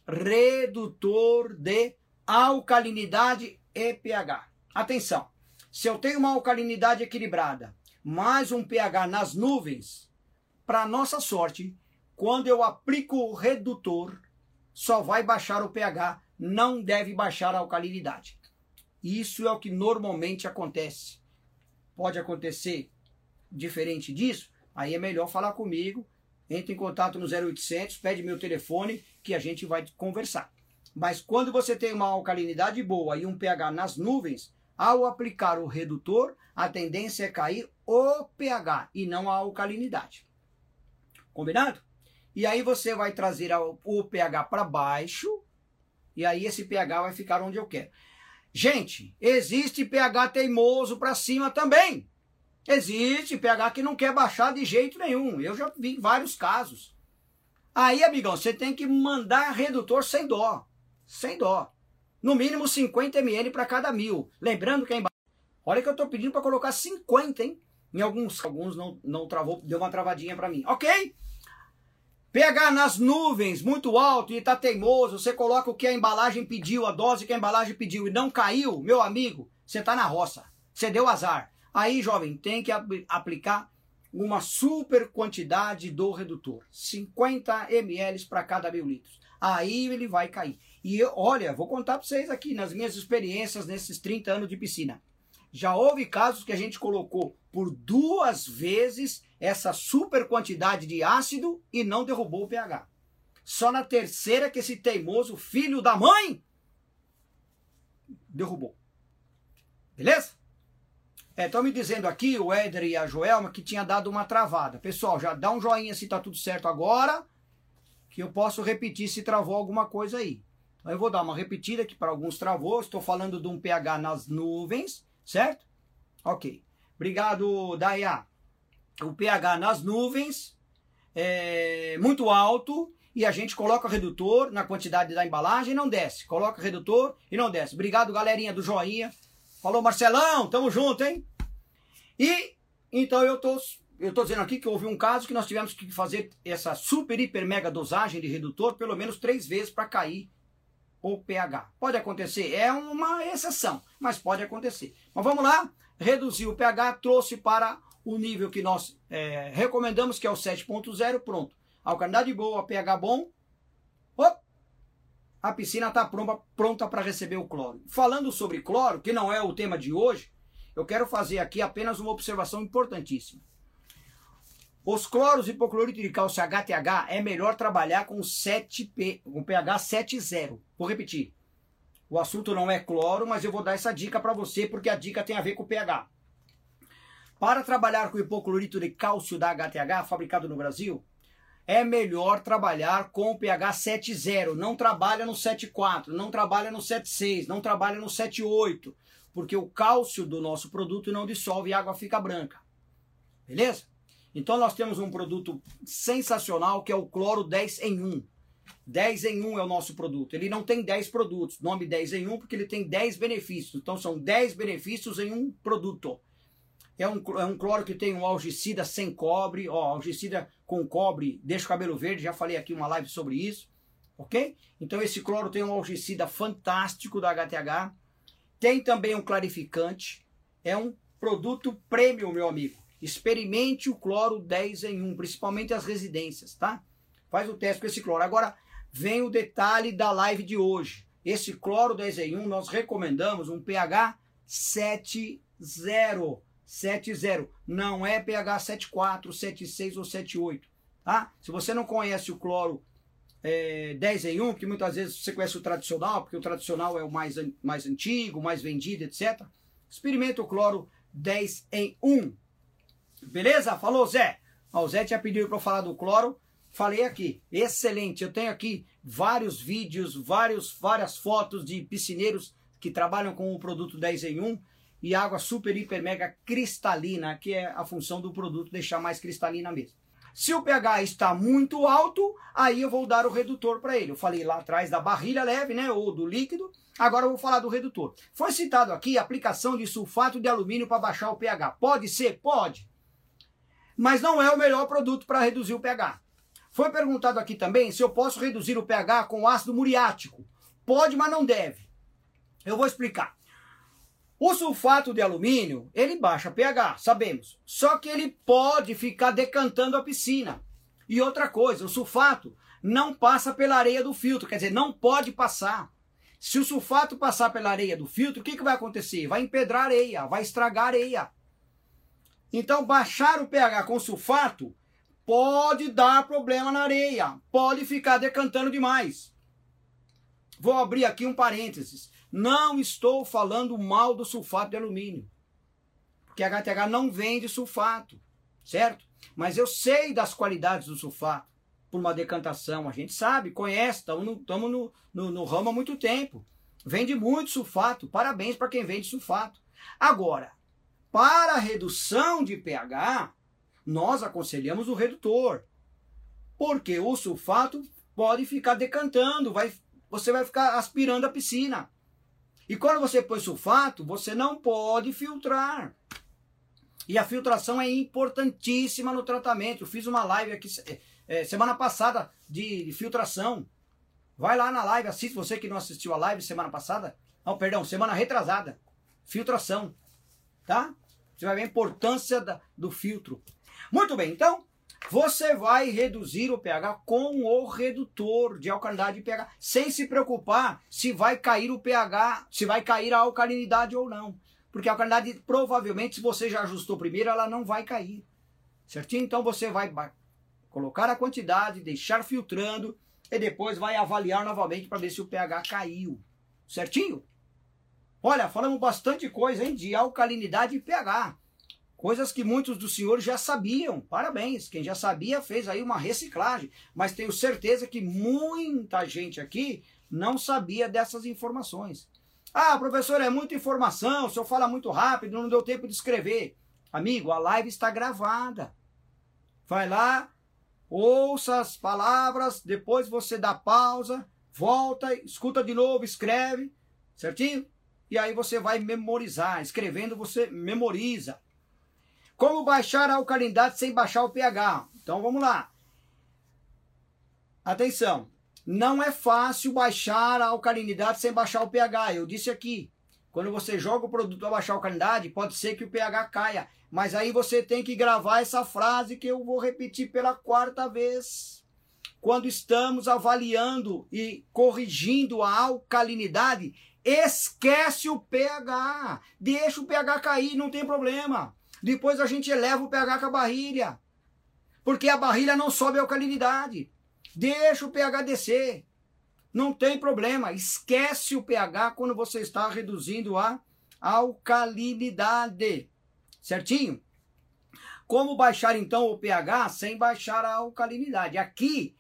redutor de alcalinidade e pH. Atenção, se eu tenho uma alcalinidade equilibrada, mais um pH nas nuvens, para nossa sorte, quando eu aplico o redutor, só vai baixar o pH, não deve baixar a alcalinidade. Isso é o que normalmente acontece. Pode acontecer diferente disso, aí é melhor falar comigo. Entre em contato no 0800, pede meu telefone que a gente vai conversar. Mas quando você tem uma alcalinidade boa e um pH nas nuvens, ao aplicar o redutor, a tendência é cair o pH e não a alcalinidade. Combinado? E aí você vai trazer o pH para baixo, e aí esse pH vai ficar onde eu quero. Gente, existe pH teimoso para cima também. Existe pH que não quer baixar de jeito nenhum. Eu já vi vários casos. Aí, amigão, você tem que mandar redutor sem dó. Sem dó. No mínimo 50 ml para cada mil. Lembrando que é embaixo. Olha que eu estou pedindo para colocar 50, hein? Em alguns, alguns não, não travou, deu uma travadinha para mim. Ok? pH nas nuvens, muito alto e está teimoso, você coloca o que a embalagem pediu, a dose que a embalagem pediu e não caiu, meu amigo, você está na roça. Você deu azar. Aí, jovem, tem que aplicar uma super quantidade do redutor. 50 ml para cada mil litros. Aí ele vai cair. E eu, olha, vou contar para vocês aqui nas minhas experiências nesses 30 anos de piscina. Já houve casos que a gente colocou por duas vezes essa super quantidade de ácido e não derrubou o pH. Só na terceira que esse teimoso filho da mãe derrubou. Beleza? Estão é, me dizendo aqui, o Éder e a Joelma, que tinha dado uma travada. Pessoal, já dá um joinha se tá tudo certo agora, que eu posso repetir se travou alguma coisa aí. Então, eu vou dar uma repetida que para alguns travou. Estou falando de um pH nas nuvens, certo? Ok. Obrigado, Daya o pH nas nuvens, é muito alto, e a gente coloca o redutor na quantidade da embalagem e não desce. Coloca o redutor e não desce. Obrigado, galerinha do joinha. Falou, Marcelão, tamo junto, hein? E então eu tô, eu tô dizendo aqui que houve um caso que nós tivemos que fazer essa super, hiper, mega dosagem de redutor pelo menos três vezes para cair o pH. Pode acontecer, é uma exceção, mas pode acontecer. Mas vamos lá, reduzir o pH, trouxe para o nível que nós é, recomendamos, que é o 7.0, pronto. Alcalinidade boa, pH bom, op, a piscina está pronta, para receber o cloro. Falando sobre cloro, que não é o tema de hoje, eu quero fazer aqui apenas uma observação importantíssima. Os cloros hipoclorito de cálcio HTH é melhor trabalhar com 7P, com pH 7.0. Vou repetir. O assunto não é cloro, mas eu vou dar essa dica para você porque a dica tem a ver com o pH. Para trabalhar com hipoclorito de cálcio da HTH, fabricado no Brasil, é melhor trabalhar com o pH 7.0. Não trabalha no 7.4, não trabalha no 7.6, não trabalha no 7.8, porque o cálcio do nosso produto não dissolve e a água fica branca. Beleza? Então nós temos um produto sensacional que é o cloro 10 em 1. 10 em 1 é o nosso produto. Ele não tem 10 produtos. Nome 10 em 1 porque ele tem 10 benefícios. Então são 10 benefícios em um produto. É um, é um cloro que tem um algicida sem cobre. Ó, algicida com cobre deixa o cabelo verde. Já falei aqui uma live sobre isso. Ok? Então esse cloro tem um algicida fantástico da HTH. Tem também um clarificante. É um produto premium, meu amigo. Experimente o cloro 10 em 1, principalmente as residências, tá? Faz o teste com esse cloro. Agora, vem o detalhe da live de hoje. Esse cloro 10 em 1, nós recomendamos um pH 7,0. 7,0. Não é pH 7,4, 7,6 ou 7,8. Tá? Se você não conhece o cloro é, 10 em 1, porque muitas vezes você conhece o tradicional, porque o tradicional é o mais, mais antigo, mais vendido, etc. Experimenta o cloro 10 em 1. Beleza? Falou, Zé. Ó, o Zé tinha pedido para eu falar do cloro. Falei aqui. Excelente. Eu tenho aqui vários vídeos, vários, várias fotos de piscineiros que trabalham com o produto 10 em 1 e água super, hiper, mega cristalina, que é a função do produto deixar mais cristalina mesmo. Se o pH está muito alto, aí eu vou dar o redutor para ele. Eu falei lá atrás da barrilha leve, né, ou do líquido. Agora eu vou falar do redutor. Foi citado aqui a aplicação de sulfato de alumínio para baixar o pH. Pode ser? Pode mas não é o melhor produto para reduzir o pH. Foi perguntado aqui também se eu posso reduzir o pH com ácido muriático. Pode, mas não deve. Eu vou explicar. O sulfato de alumínio, ele baixa pH, sabemos. Só que ele pode ficar decantando a piscina. E outra coisa, o sulfato não passa pela areia do filtro, quer dizer, não pode passar. Se o sulfato passar pela areia do filtro, o que, que vai acontecer? Vai empedrar a areia, vai estragar a areia. Então, baixar o pH com sulfato pode dar problema na areia, pode ficar decantando demais. Vou abrir aqui um parênteses. Não estou falando mal do sulfato de alumínio, porque a HTH não vende sulfato, certo? Mas eu sei das qualidades do sulfato por uma decantação, a gente sabe, conhece, estamos no, no, no, ramo há muito tempo. Vende muito sulfato, parabéns para quem vende sulfato. Agora, para redução de pH, nós aconselhamos o redutor. Porque o sulfato pode ficar decantando, vai, você vai ficar aspirando a piscina. E quando você põe sulfato, você não pode filtrar. E a filtração é importantíssima no tratamento. Eu fiz uma live aqui é, semana passada de filtração. Vai lá na live, assiste você que não assistiu a live semana passada. Não, perdão, semana retrasada. Filtração. Tá? Você vai ver a importância da, do filtro. Muito bem, então você vai reduzir o pH com o redutor de alcalinidade de pH, sem se preocupar se vai cair o pH, se vai cair a alcalinidade ou não. Porque a alcalinidade, provavelmente, se você já ajustou primeiro, ela não vai cair. Certinho? Então você vai colocar a quantidade, deixar filtrando e depois vai avaliar novamente para ver se o pH caiu. Certinho? Olha, falamos bastante coisa, hein, de alcalinidade e pH. Coisas que muitos dos senhores já sabiam. Parabéns, quem já sabia fez aí uma reciclagem. Mas tenho certeza que muita gente aqui não sabia dessas informações. Ah, professor, é muita informação, o senhor fala muito rápido, não deu tempo de escrever. Amigo, a live está gravada. Vai lá, ouça as palavras, depois você dá pausa, volta, escuta de novo, escreve, certinho? e aí você vai memorizar. Escrevendo você memoriza. Como baixar a alcalinidade sem baixar o pH? Então vamos lá. Atenção. Não é fácil baixar a alcalinidade sem baixar o pH. Eu disse aqui. Quando você joga o produto para baixar a alcalinidade, pode ser que o pH caia. Mas aí você tem que gravar essa frase que eu vou repetir pela quarta vez. Quando estamos avaliando e corrigindo a alcalinidade, Esquece o pH. Deixa o pH cair, não tem problema. Depois a gente eleva o pH com a barrilha. Porque a barrilha não sobe a alcalinidade. Deixa o pH descer. Não tem problema. Esquece o pH quando você está reduzindo a alcalinidade. Certinho? Como baixar então o pH sem baixar a alcalinidade? Aqui,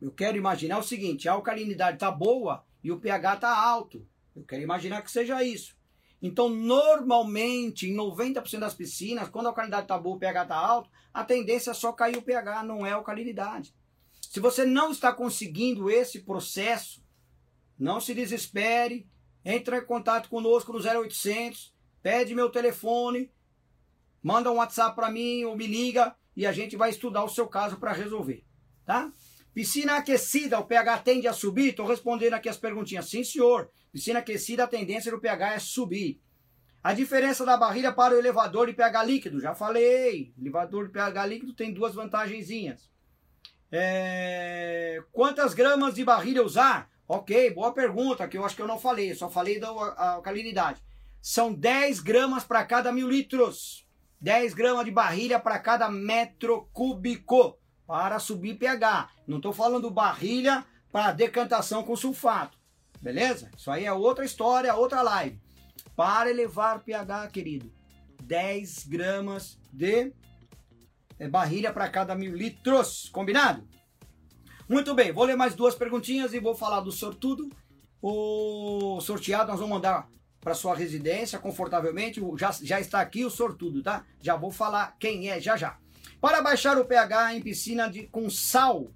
eu quero imaginar o seguinte: a alcalinidade está boa e o pH está alto. Eu quero imaginar que seja isso. Então, normalmente, em 90% das piscinas, quando a alcalinidade está boa, o pH está alto, a tendência é só cair o pH, não é a alcalinidade. Se você não está conseguindo esse processo, não se desespere, entre em contato conosco no 0800, pede meu telefone, manda um WhatsApp para mim ou me liga e a gente vai estudar o seu caso para resolver, tá? Piscina aquecida, o pH tende a subir? Estou respondendo aqui as perguntinhas. Sim, senhor. Piscina aquecida, a tendência do pH é subir. A diferença da barrilha para o elevador de pH líquido, já falei. Elevador de pH líquido tem duas vantagenzinhas. É... Quantas gramas de barrilha usar? Ok, boa pergunta, que eu acho que eu não falei, só falei da alcalinidade. São 10 gramas para cada mil litros. 10 gramas de barrilha para cada metro cúbico para subir pH. Não estou falando barrilha para decantação com sulfato. Beleza? Isso aí é outra história, outra live. Para elevar pH, querido, 10 gramas de é, barrilha para cada mil litros. Combinado? Muito bem, vou ler mais duas perguntinhas e vou falar do sortudo. O sorteado nós vamos mandar para sua residência confortavelmente. Já, já está aqui o sortudo, tá? Já vou falar quem é já já. Para baixar o pH em piscina de, com sal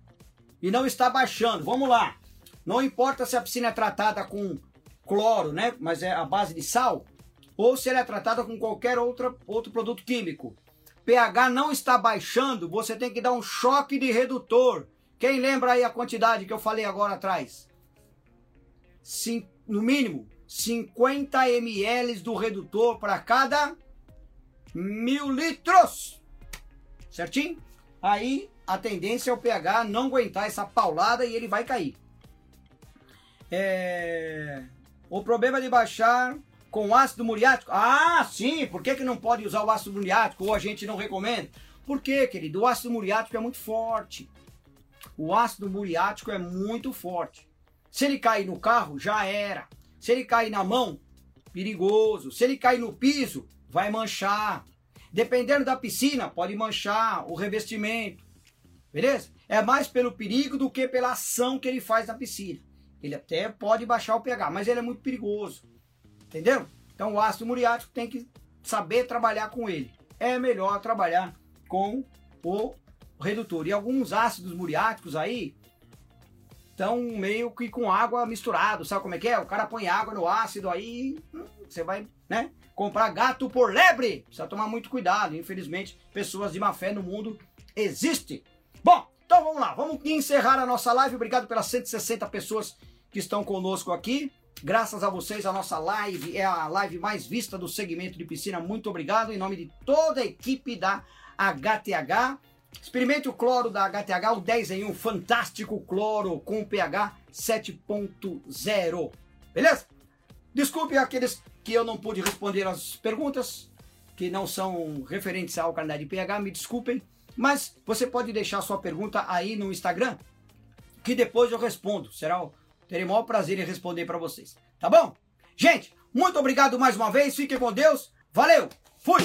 e não está baixando, vamos lá. Não importa se a piscina é tratada com cloro, né? Mas é a base de sal, ou se ela é tratada com qualquer outra, outro produto químico. pH não está baixando, você tem que dar um choque de redutor. Quem lembra aí a quantidade que eu falei agora atrás? Sim, no mínimo 50 ml do redutor para cada mil litros. Certinho? Aí a tendência é o pH não aguentar essa paulada e ele vai cair. É... O problema de baixar com ácido muriático. Ah, sim, por que, que não pode usar o ácido muriático ou a gente não recomenda? Por quê, querido? O ácido muriático é muito forte. O ácido muriático é muito forte. Se ele cair no carro, já era. Se ele cair na mão, perigoso. Se ele cair no piso, vai manchar. Dependendo da piscina, pode manchar o revestimento. Beleza? É mais pelo perigo do que pela ação que ele faz na piscina. Ele até pode baixar o pH, mas ele é muito perigoso. Entendeu? Então o ácido muriático tem que saber trabalhar com ele. É melhor trabalhar com o redutor. E alguns ácidos muriáticos aí estão meio que com água misturado. Sabe como é que é? O cara põe água no ácido aí, hum, você vai, né? Comprar gato por lebre. Precisa tomar muito cuidado. Infelizmente, pessoas de má fé no mundo existem. Bom, então vamos lá. Vamos encerrar a nossa live. Obrigado pelas 160 pessoas que estão conosco aqui. Graças a vocês, a nossa live é a live mais vista do segmento de piscina. Muito obrigado em nome de toda a equipe da HTH. Experimente o cloro da HTH, o 10 em 1, fantástico cloro com pH 7.0. Beleza? Desculpe aqueles que eu não pude responder as perguntas, que não são referentes à alcalinidade de pH, me desculpem. Mas você pode deixar sua pergunta aí no Instagram, que depois eu respondo. Será Terei o maior prazer em responder para vocês. Tá bom? Gente, muito obrigado mais uma vez. Fiquem com Deus. Valeu. Fui.